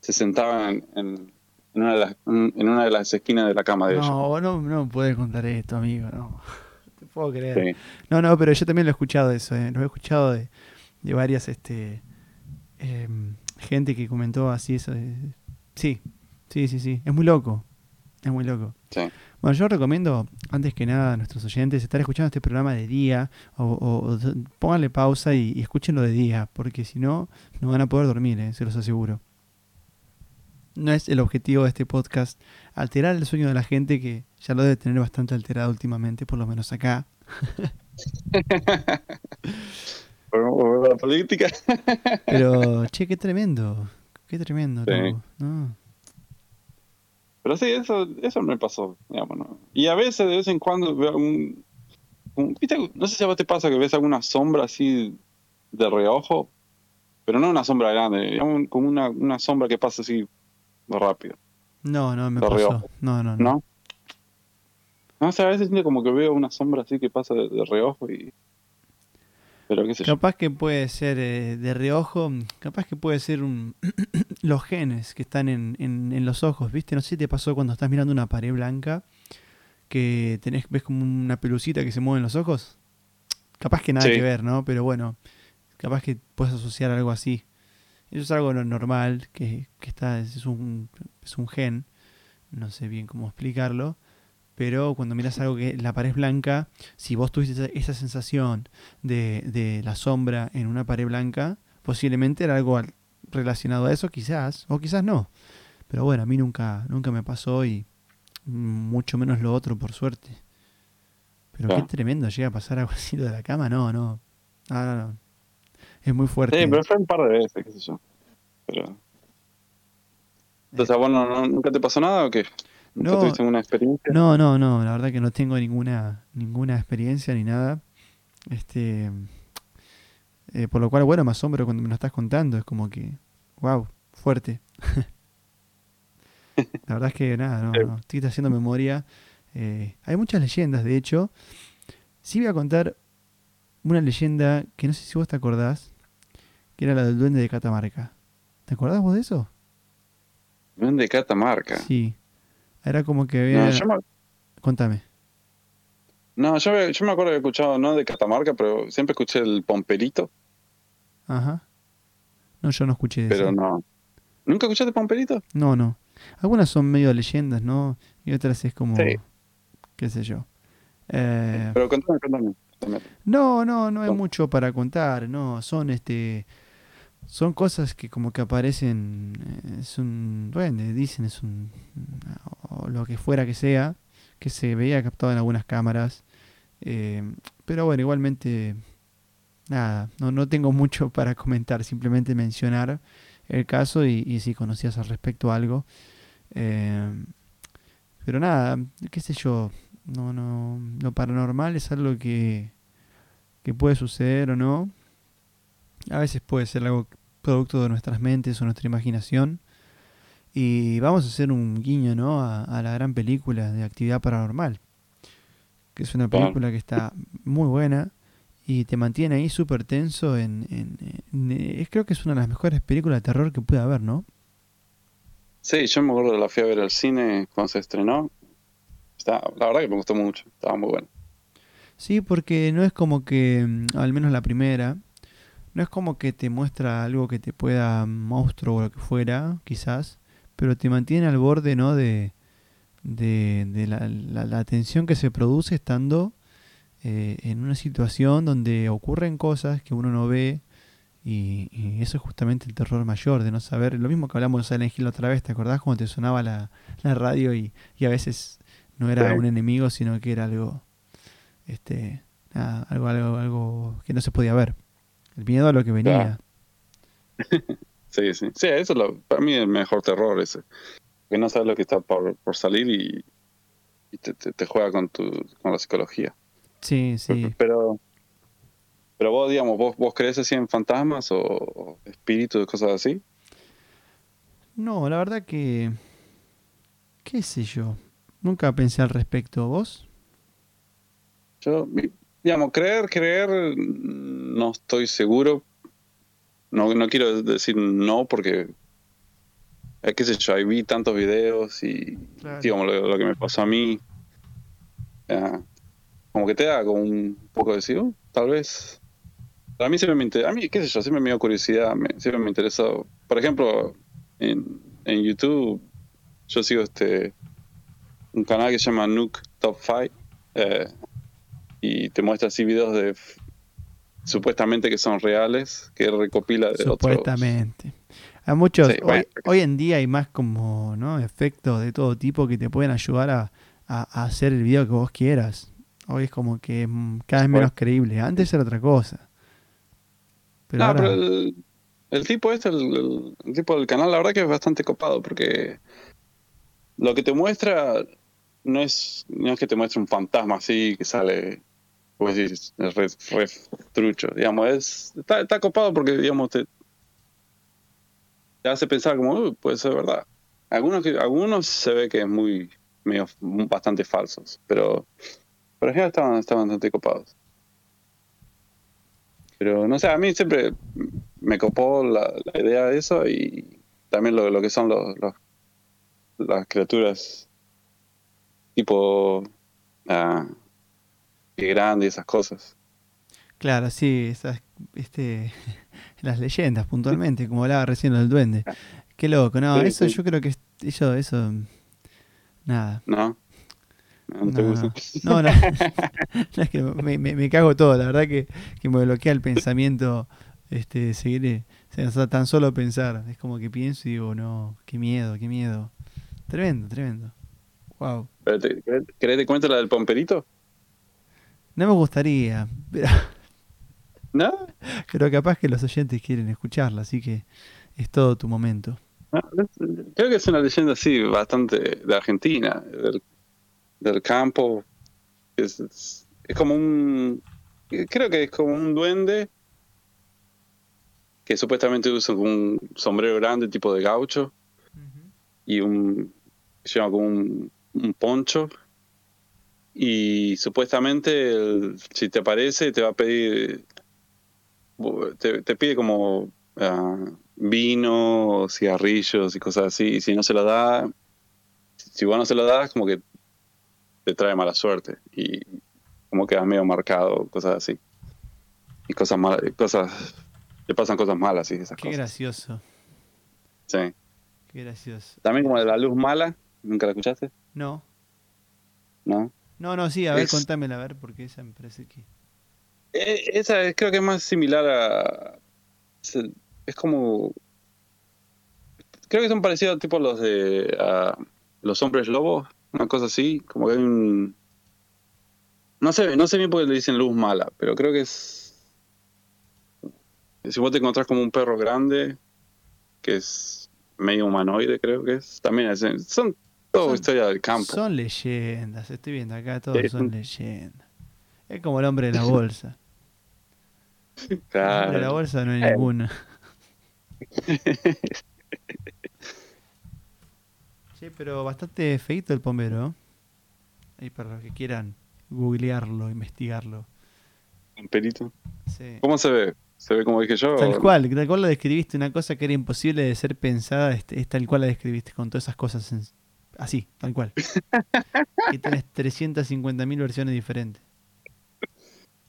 se sentaba en, en, en una de las, en una de las esquinas de la cama de ella. no, no, puedes contar esto, amigo. No. [laughs] No te puedo creer. Sí. No, no, pero yo también lo he escuchado eso. eh, Lo he escuchado de, de varias este, em, gente que comentó así eso. de- sí, sí, sí, sí. Es muy loco. Es muy loco. Sí. Bueno, yo recomiendo, antes que nada, a nuestros oyentes estar escuchando este programa de día o, o- pónganle pausa y, y escúchenlo de día, porque si no, no van a poder dormir, eh, se los aseguro. No es el objetivo de este podcast alterar el sueño de la gente que ya lo debe tener bastante alterado últimamente, por lo menos acá. [laughs] Por la política. [laughs] Pero, che, qué tremendo. Qué tremendo. Sí. No. Pero sí, eso, eso me pasó, digamos, ¿no? Y a veces, de vez en cuando, veo un, un- ¿viste? No sé si a vos te pasa que ves alguna sombra así de reojo, pero no una sombra grande, digamos, como una, una sombra que pasa así rápido, No, no, me pasó. reojo. No, no, no. ¿no? No sé, a veces siento como que veo una sombra así que pasa de, de reojo y... Pero qué sé yo. Capaz que puede ser eh, de reojo, capaz que puede ser un [clears throat] los genes que están en, en, en los ojos, ¿viste? No sé si te pasó cuando estás mirando una pared blanca que tenés, ves como una pelucita que se mueve en los ojos. Capaz que nada Sí. que ver, ¿no? Pero bueno, capaz que puedes asociar algo así. Eso es algo no- normal, que, que está, es un, es un gen, no sé bien cómo explicarlo, pero cuando miras algo que la pared es blanca, si vos tuviste esa, esa sensación de, de la sombra en una pared blanca, posiblemente era algo al- relacionado a eso, quizás, o quizás no. Pero bueno, a mí nunca, nunca me pasó y mucho menos lo otro, por suerte. Pero qué tremendo, llega a pasar algo así de la cama, no, no. No, no, no. Es muy fuerte. Sí, pero fue un par de veces, qué sé yo. Pero... Entonces, bueno, ¿no- ¿nunca te pasó nada o qué? ¿Nunca No. tuviste una experiencia? No, no, no, la verdad que no tengo ninguna, ninguna experiencia ni nada. Este, eh, por lo cual, bueno, me asombro cuando me lo estás contando, es como que, wow, fuerte. [laughs] la verdad es que nada, no, no, estoy haciendo memoria. Eh, hay muchas leyendas, de hecho. Sí voy a contar una leyenda que no sé si vos te acordás, que era la del duende de Catamarca. ¿Te acordás vos de eso? Duende de Catamarca. Sí. Era como que había... No, yo me, Contame. no yo, me, yo me acuerdo que he escuchado, no de Catamarca, pero siempre escuché el Pomperito, Ajá. No, yo no escuché de pero eso. no. ¿Nunca escuchaste Pomperito? No, no. Algunas son medio leyendas, ¿no? Y otras es como, Sí. qué sé yo. Eh, Pero contame, contame. no, no, no hay mucho para contar, no. Son este, son cosas que como que aparecen, eh, es un duende, dicen es un, o lo que fuera que sea, que se veía captado en algunas cámaras. Eh, pero bueno, igualmente, nada, no, no tengo mucho [laughs] para comentar, simplemente mencionar el caso y, si conocías al respecto algo. Eh, pero nada, qué sé yo, no, no, lo paranormal es algo que, que puede suceder o no. A veces puede ser algo producto de nuestras mentes o nuestra imaginación. Y vamos a hacer un guiño, ¿no? A, a la gran película de Actividad Paranormal. Que es una película que está muy buena y te mantiene ahí súper tenso. En, en- en- es, creo que es una de las mejores películas de terror que puede haber, ¿no? Sí, yo me acuerdo de la fui a ver al cine cuando se estrenó. Está, la verdad que me gustó mucho, estaba muy bueno. Sí, porque no es como que, mm, al menos la primera, no es como que te muestra algo que te pueda monstruo o lo que fuera, quizás, pero te mantiene al borde, ¿no? De, de, de la, la- la tensión que se produce estando eh, en una situación donde ocurren cosas que uno no ve y, y eso es justamente el terror mayor, de no saber, lo mismo que hablamos de Silent Hill otra vez, ¿te acordás cuando te sonaba la, la radio y, y a veces no era Sí. un enemigo, sino que era algo este nada, algo, algo, algo que no se podía ver. El miedo a lo que venía. [laughs] Sí, sí. Sí, eso es lo, para mí es el mejor terror ese. Que no sabes lo que está por, por salir y, y te, te- te juega con tu con la psicología. Sí, sí. Pero pero vos, digamos, vos, vos crees así en fantasmas o, o espíritus, cosas así. No, la verdad que qué sé yo. Nunca pensé al respecto. ¿Vos? Yo, digamos, creer, creer, no estoy seguro. No, no quiero decir no porque, eh, qué sé yo, ahí vi tantos videos y, Claro. digamos, lo, lo que me pasó a mí, ah, como que te da como un poco de decir, "Uh, tal vez. A mí siempre me interesa, a mí, qué sé yo, siempre me dio curiosidad, me- siempre me interesó. Por ejemplo, en, en YouTube, yo sigo este un canal que se llama Nuke Top 5 eh, y te muestra así videos de supuestamente que son reales, que recopila de otros. Supuestamente. Hay muchos. Sí, hoy, en día hay más como ¿no? efectos de todo tipo que te pueden ayudar a, a- a hacer el video que vos quieras. Hoy es como que cada vez menos creíble. Antes era otra cosa. Pero no, ahora... pero el, el tipo este, el- el tipo del canal, la verdad que es bastante copado porque lo que te muestra no es, no es que te muestre un fantasma así que sale, pues decir, es re, trucho, digamos, es, está, está copado porque, digamos, te, te hace pensar como, "Uy, puede ser verdad. Algunos, algunos se ve que es muy, medio, bastante falsos, pero por ejemplo estaban, estaban bastante copados. Pero no sé, a mí siempre me copó la, idea de eso y también lo, lo que son los, los- las criaturas tipo ah, que grande y esas cosas. Claro, sí, esas, este, [laughs] las leyendas puntualmente, como hablaba recién del duende. Qué loco, no, Sí, eso sí. yo creo que es- eso, nada. ¿No? ¿No te No, gusta? no, no, [laughs] no, es que me, me- me cago todo, la verdad que, que me bloquea el pensamiento, este, seguir, eh, o sea, tan solo pensar, es como que pienso y digo, no, qué miedo, qué miedo. Tremendo, tremendo. Wow. Pero te- ¿Querés querés te cuento la del pomperito? No me gustaría, pero, [laughs] ¿No? pero capaz que los oyentes quieren escucharla, así que es todo tu momento. Es- Creo que es una leyenda así, bastante de Argentina, del, del campo. Es, es- es como un. Creo que es como un duende que supuestamente usa un sombrero grande, tipo de gaucho, y un. lleva como un, un poncho. Y supuestamente, el- si te aparece, te va a pedir. Te, te pide como. ah, vino, cigarrillos y cosas así. Y si no se lo da, si vos no se lo das, como que te trae mala suerte. Y como quedas medio marcado, cosas así. Y cosas malas, cosas, le pasan cosas malas y esas Qué cosas. gracioso, Sí. qué gracioso. También como de la luz mala, ¿nunca la escuchaste? No, ¿No? No, no, sí, a ver, Es- contámela, a ver, porque esa me parece que... Eh, Esa es- creo que es más similar a. Es como. Creo que son parecidos tipo los de a los hombres lobos, una cosa así, como que hay un. No sé, no sé bien por qué le dicen luz mala, pero creo que es. Si vos te encontrás como un perro grande, que es medio humanoide, creo que es. También es, son todo Son- historia del campo. Son leyendas, estoy viendo acá, todos Sí, son leyendas. Es como el hombre de la [laughs] bolsa. El hombre de la Claro. bolsa no hay Eh. ninguno. [laughs] Sí, pero bastante feito el pomero. ¿eh? Ahí para los que quieran googlearlo, investigarlo. Un pelito. Sí. ¿Cómo se ve? ¿Se ve como dije yo? Tal cual, tal cual la describiste, una cosa que era imposible de ser pensada, es, es tal cual la describiste, con todas esas cosas en- así, tal cual. [laughs] y tenés 350.000 versiones diferentes.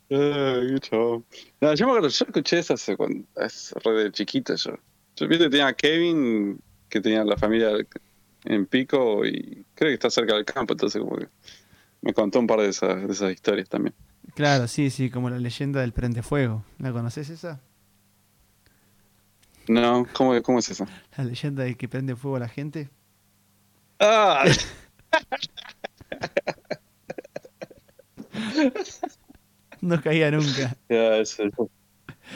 Ay, qué chavo. No, yo me acuerdo, yo escuché eso hace cuando, de chiquito yo. Yo viste tenía a Kevin, que tenía la familia en Pico y creo que está cerca del campo, entonces como que me contó un par de esas, de esas historias también. Claro, sí, sí, como la leyenda del prendefuego. ¿La conoces esa? No, ¿cómo, cómo es eso? La leyenda de que prende fuego a la gente. ¡Ah! [laughs] No caía nunca. Eso,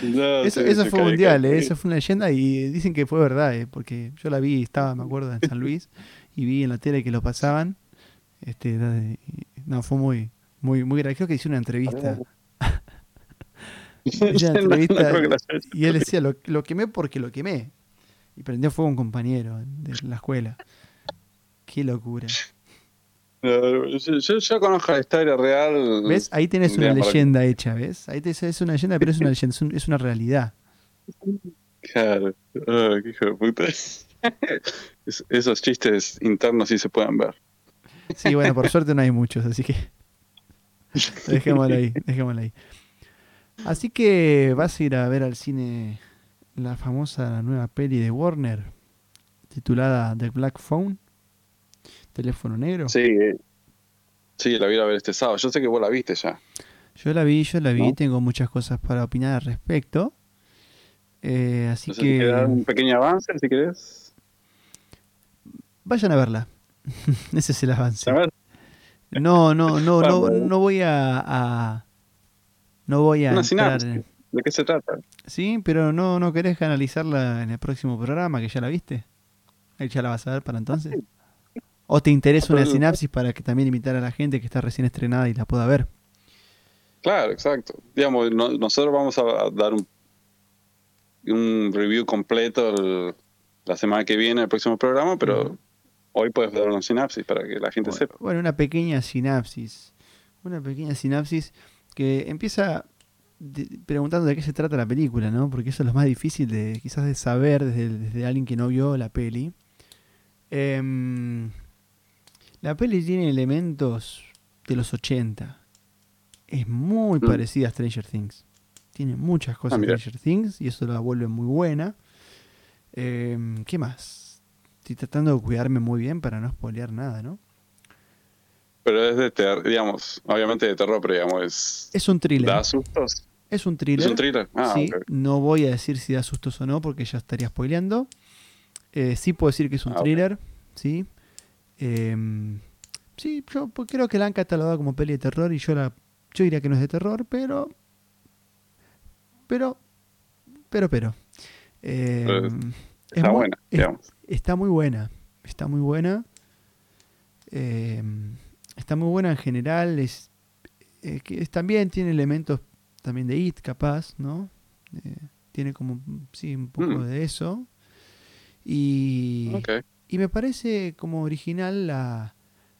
no, Eso, sí, eso sí, fue mundial, eh, eso fue una leyenda y dicen que fue verdad, eh, porque yo la vi, estaba, me acuerdo, en San Luis y vi en la tele que lo pasaban. Este, no, fue muy, muy, muy. Creo que hice una entrevista. [laughs] Hice una [laughs] No, no y él decía, lo, lo quemé porque lo quemé. Y prendió fuego a un compañero de la escuela. Qué locura. Yo, yo, yo conozco la historia real. ¿Ves? Ahí tenés una leyenda hecha, ¿ves? Ahí te, es una leyenda, pero es una leyenda, es, un- es una realidad. Claro. Qué hijo de puta. Es- esos chistes internos sí se pueden ver. Sí, bueno, por suerte no hay muchos, así que dejémoslo ahí, dejémoslo ahí. Así que vas a ir a ver al cine la famosa nueva peli de Warner, titulada The Black Phone, teléfono negro. Sí. eh. Sí, la voy a ver este sábado. Yo sé que vos la viste ya. Yo la vi, yo la vi, ¿No? tengo muchas cosas para opinar al respecto. Eh, así si querés dar que un pequeño avance, si querés. vayan a verla. [laughs] Ese es el avance. A ver. No, no, no, no, no voy a, no voy a Una entrar ¿De qué se trata? Sí, pero no, no querés analizarla en el próximo programa, que ya la viste. Ahí ya la vas a ver para entonces. ¿O te interesa una sinapsis para que también invitar a la gente que está recién estrenada y la pueda ver? Claro, exacto. Digamos, no- nosotros vamos a dar un, un review completo el- la semana que viene, el próximo programa, pero hoy puedes dar una sinapsis para que la gente Bueno, sepa. bueno, una pequeña sinapsis. Una pequeña sinapsis que empieza de- preguntando de qué se trata la película, ¿no? Porque eso es lo más difícil de quizás de saber desde, desde alguien que no vio la peli. Em, la peli tiene elementos de los 80. Es muy Mm. parecida a Stranger Things. Tiene muchas cosas Ah, de. Stranger Things y eso la vuelve muy buena. Em, ¿Qué más? Estoy tratando de cuidarme muy bien para no spoilear nada, ¿no? Pero es de terror, digamos, obviamente de terror, pero digamos, es, Es un thriller. da sustos. Es un thriller. ¿Es un thriller? Ah, sí, no voy a decir si da sustos o no porque ya estaría spoileando. Eh, sí puedo decir que es un Ah, thriller, sí. Em, sí, yo pues, creo que la han catalogado como peli de terror y yo la yo diría que no es de terror, pero pero pero pero Em, es Está muy- buena, es- digamos. Está muy buena. Está muy buena. Eh, está muy buena en general. Es, eh, que es- también tiene elementos también de It, capaz, ¿no? Eh, tiene como, sí, un poco Mm. de eso. Y, Ok. Y me parece como original la,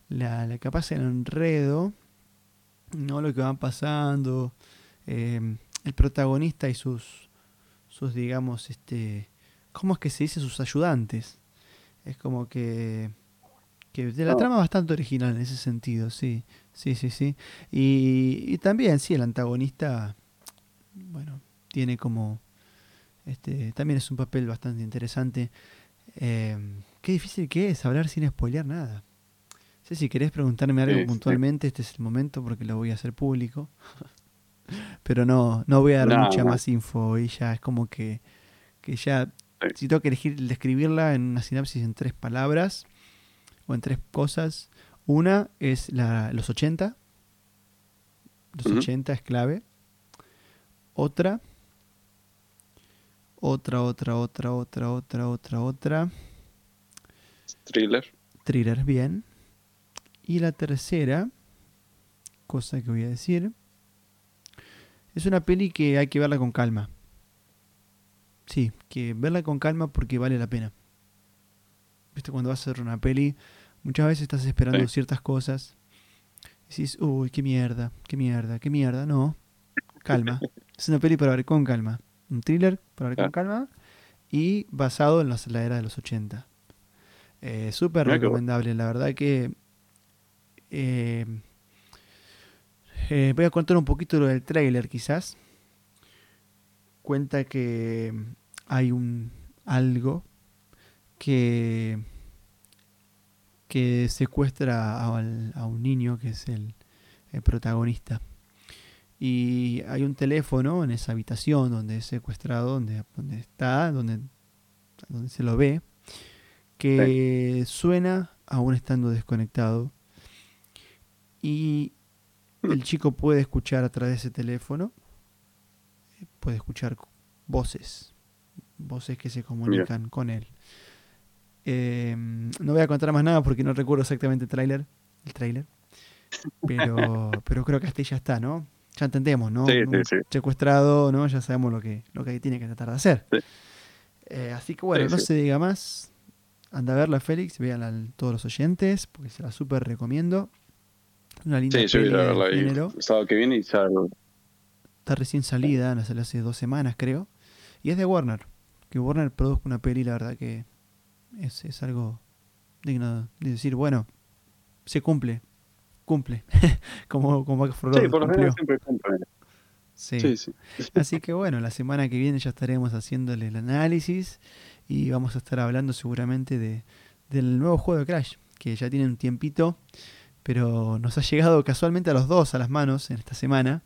la, la capaz el enredo, ¿no? Lo que van pasando. eh, el protagonista y sus, sus, digamos, este, ¿cómo es que se dice? Sus ayudantes. Es como que, que de la Oh. trama bastante original en ese sentido, sí, sí, sí, sí. Y, y también, sí, el antagonista, bueno, tiene como, este, también es un papel bastante interesante. Eh, qué difícil que es hablar sin spoilear nada. No sé si querés preguntarme algo Sí, sí. puntualmente, este es el momento porque lo voy a hacer público. [laughs] Pero no, no voy a dar No, mucha no. más info y ya es como que, que ya, Sí. si tengo que elegir, describirla en una sinapsis en tres palabras o en tres cosas. Una es la, los 80. Los Ujú. 80 es clave. Otra. Otra, otra, otra, otra, otra, otra, otra. Thriller. Thriller, bien. Y la tercera, cosa que voy a decir, es una peli que hay que verla con calma. Sí, que verla con calma porque vale la pena. Viste, cuando vas a hacer una peli, muchas veces estás esperando Sí. ciertas cosas. Y decís, uy, qué mierda, qué mierda, qué mierda. No, calma. [laughs] es una peli para ver con calma. Un thriller para ver con calma y basado en la era de los 80. Eh, Súper recomendable, la verdad que... eh, eh, voy a contar un poquito lo del trailer quizás. Cuenta que hay un algo que que secuestra a un niño que es el, el protagonista. Y hay un teléfono en esa habitación donde es secuestrado, donde, donde está, donde, donde se lo ve, que suena aún estando desconectado. Y el chico puede escuchar a través de ese teléfono, puede escuchar voces, voces que se comunican con él. Eh, no voy a contar más nada porque no recuerdo exactamente el tráiler, el tráiler, pero, [laughs] pero creo que hasta ahí ya está, ¿no? Ya entendemos, ¿no? Sí, sí, Un sí. Secuestrado, ¿no? Ya sabemos lo que, lo que tiene que tratar de hacer. Eh, así que bueno, no se diga más. Anda a verla, Félix, vean todos los oyentes, porque se la súper recomiendo. Una linda Sí, yo voy a verla ahí el sábado que viene y ya Está recién salida, no salió hace dos semanas, creo. Y es de Warner. Que Warner produzca una peli, la verdad que es, es algo digno de decir, bueno, se cumple. Cumple. [laughs] como, como Back 4 Sí, por lo general siempre cumplen. Sí. Sí, sí. Así que bueno, la semana que viene ya estaremos haciéndole el análisis y vamos a estar hablando seguramente de, del nuevo juego de Crash, que ya tiene un tiempito, pero nos ha llegado casualmente a los dos a las manos en esta semana.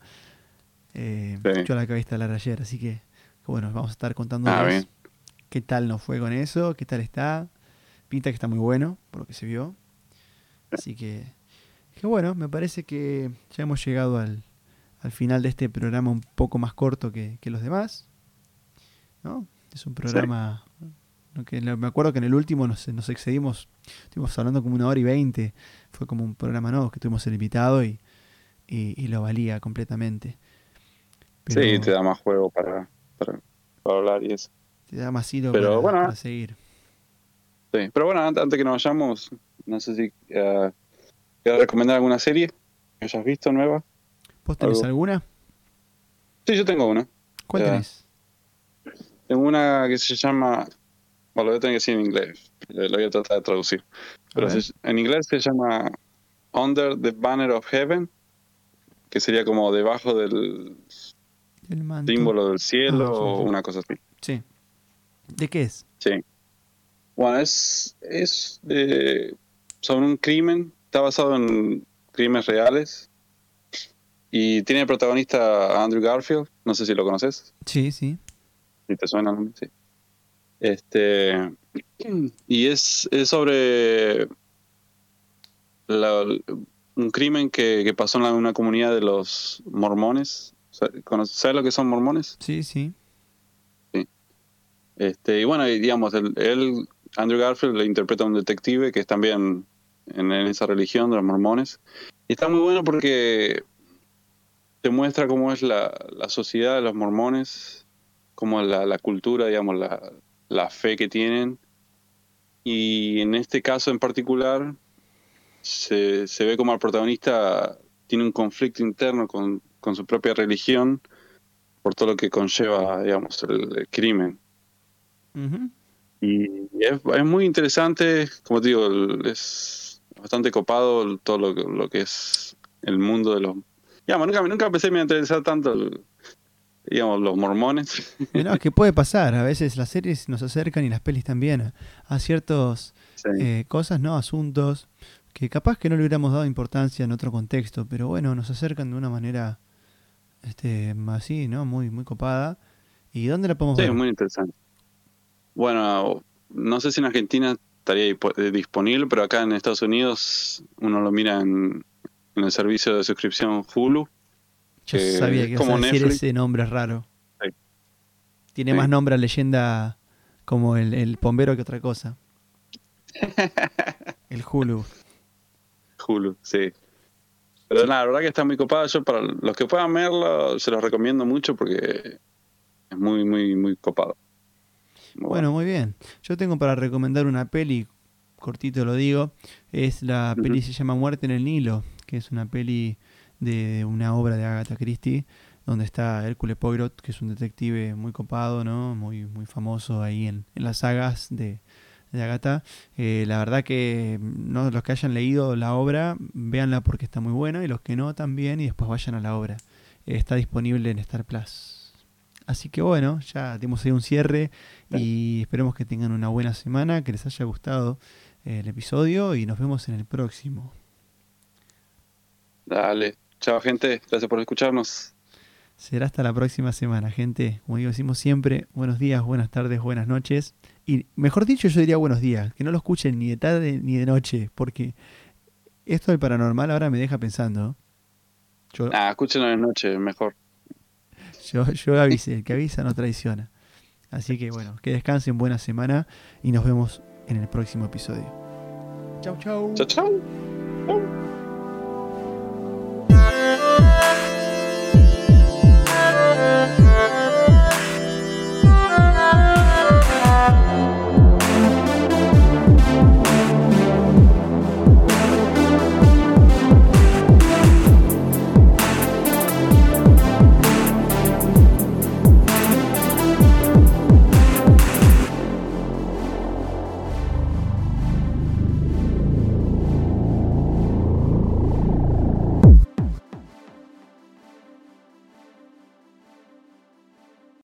Eh, Sí. Yo la acabé de instalar ayer, así que bueno, vamos a estar contándoles Ah, qué tal nos fue con eso, qué tal está. Pinta que está muy bueno, por lo que se vio. Así que Que bueno, me parece que ya hemos llegado al, al final de este programa un poco más corto que, que los demás. ¿No? Es un programa que me acuerdo que en el último nos, nos excedimos, estuvimos hablando como una hora y veinte. Fue como un programa nuevo que tuvimos el invitado y, y, y lo valía completamente. Pero sí, te da más juego para, para, para hablar y eso. Te da más hilo Pero para, bueno. para seguir. Sí, pero bueno, antes, antes que nos vayamos, no sé si uh, ¿quieres recomendar alguna serie que hayas visto nueva. ¿Vos tenés Algo. alguna? Sí, yo tengo una. ¿Cuál Ya. tenés? Tengo una que se llama, bueno, lo voy a tener que decir en inglés, lo lo voy a tratar de traducir. Pero se- en inglés se llama Under the Banner of Heaven, que sería como debajo del El símbolo del cielo Ah, o sí. una cosa así. Sí. ¿De qué es? Sí. Bueno, es, es de- sobre un crimen, está basado en crímenes reales y tiene de protagonista Andrew Garfield, no sé si lo conoces, Sí, sí. Si te suena el nombre, sí. Este, y es, es sobre la- un crimen que, que pasó en la- una comunidad de los mormones. ¿Sabes ¿Sabes lo que son mormones? Sí, sí. Este, y bueno, digamos, el- él, Andrew Garfield, le interpreta a un detective que es también en, en esa religión de los mormones. Y está muy bueno porque te muestra cómo es la, la sociedad de los mormones, cómo es la, la cultura, digamos, la, la fe que tienen. Y en este caso en particular, se, se ve como el protagonista tiene un conflicto interno con, con su propia religión por todo lo que conlleva, digamos, el- el crimen. Y es, es muy interesante, como te digo, es bastante copado todo lo, que- lo que es el mundo de los... Digamos, nunca, nunca pensé que me iba a interesar tanto, el- digamos, los mormones. [laughs] No, es que puede pasar. A veces las series nos acercan y las pelis también a, Sí. eh, cosas, ¿no? Asuntos que capaz que no le hubiéramos dado importancia en otro contexto, pero bueno, nos acercan de una manera este así, ¿no? Muy, muy copada. ¿Y dónde la podemos Sí, ver? es muy interesante. Bueno, no sé si en Argentina estaría eh, disponible, pero acá en Estados Unidos uno lo mira en, en el servicio de suscripción Hulu. Yo eh, sabía que ibas como a decir Netflix. ese nombre raro. Sí. Tiene Sí. más nombre a leyenda como el, el bombero que otra cosa. [laughs] el Hulu. Hulu, sí. Pero nada, la verdad que está muy copada. Yo para los que puedan verlo, se los recomiendo mucho porque es muy, muy, muy copado. Muy Bueno, muy bien. Yo tengo para recomendar una peli, cortito lo digo. Es la Ujú. peli se llama Muerte en el Nilo, que es una peli de una obra de Agatha Christie, donde está Hércules Poirot, que es un detective muy copado, ¿no? Muy, muy famoso ahí en, en las sagas de, de Agatha. Eh, la verdad que no, los que hayan leído la obra, véanla porque está muy buena, y los que no también, y después vayan a la obra. Eh, está disponible en Star Plus. Así que bueno, ya dimos ahí un cierre y esperemos que tengan una buena semana, que les haya gustado eh, el episodio y nos vemos en el próximo. Dale. Chao, gente. Gracias por escucharnos. Será hasta la próxima semana, gente. Como digo, decimos siempre, buenos días, buenas tardes, buenas noches. Y mejor dicho, yo diría buenos días, que no lo escuchen ni de tarde ni de noche, porque esto del paranormal ahora me deja pensando. Yo, Ah, escúchenlo de noche, mejor. [laughs] yo, yo avisé, el que avisa no traiciona. Así que bueno, que descansen, buena semana y nos vemos en el próximo episodio. Chau, chau. Chao, chao. Chao.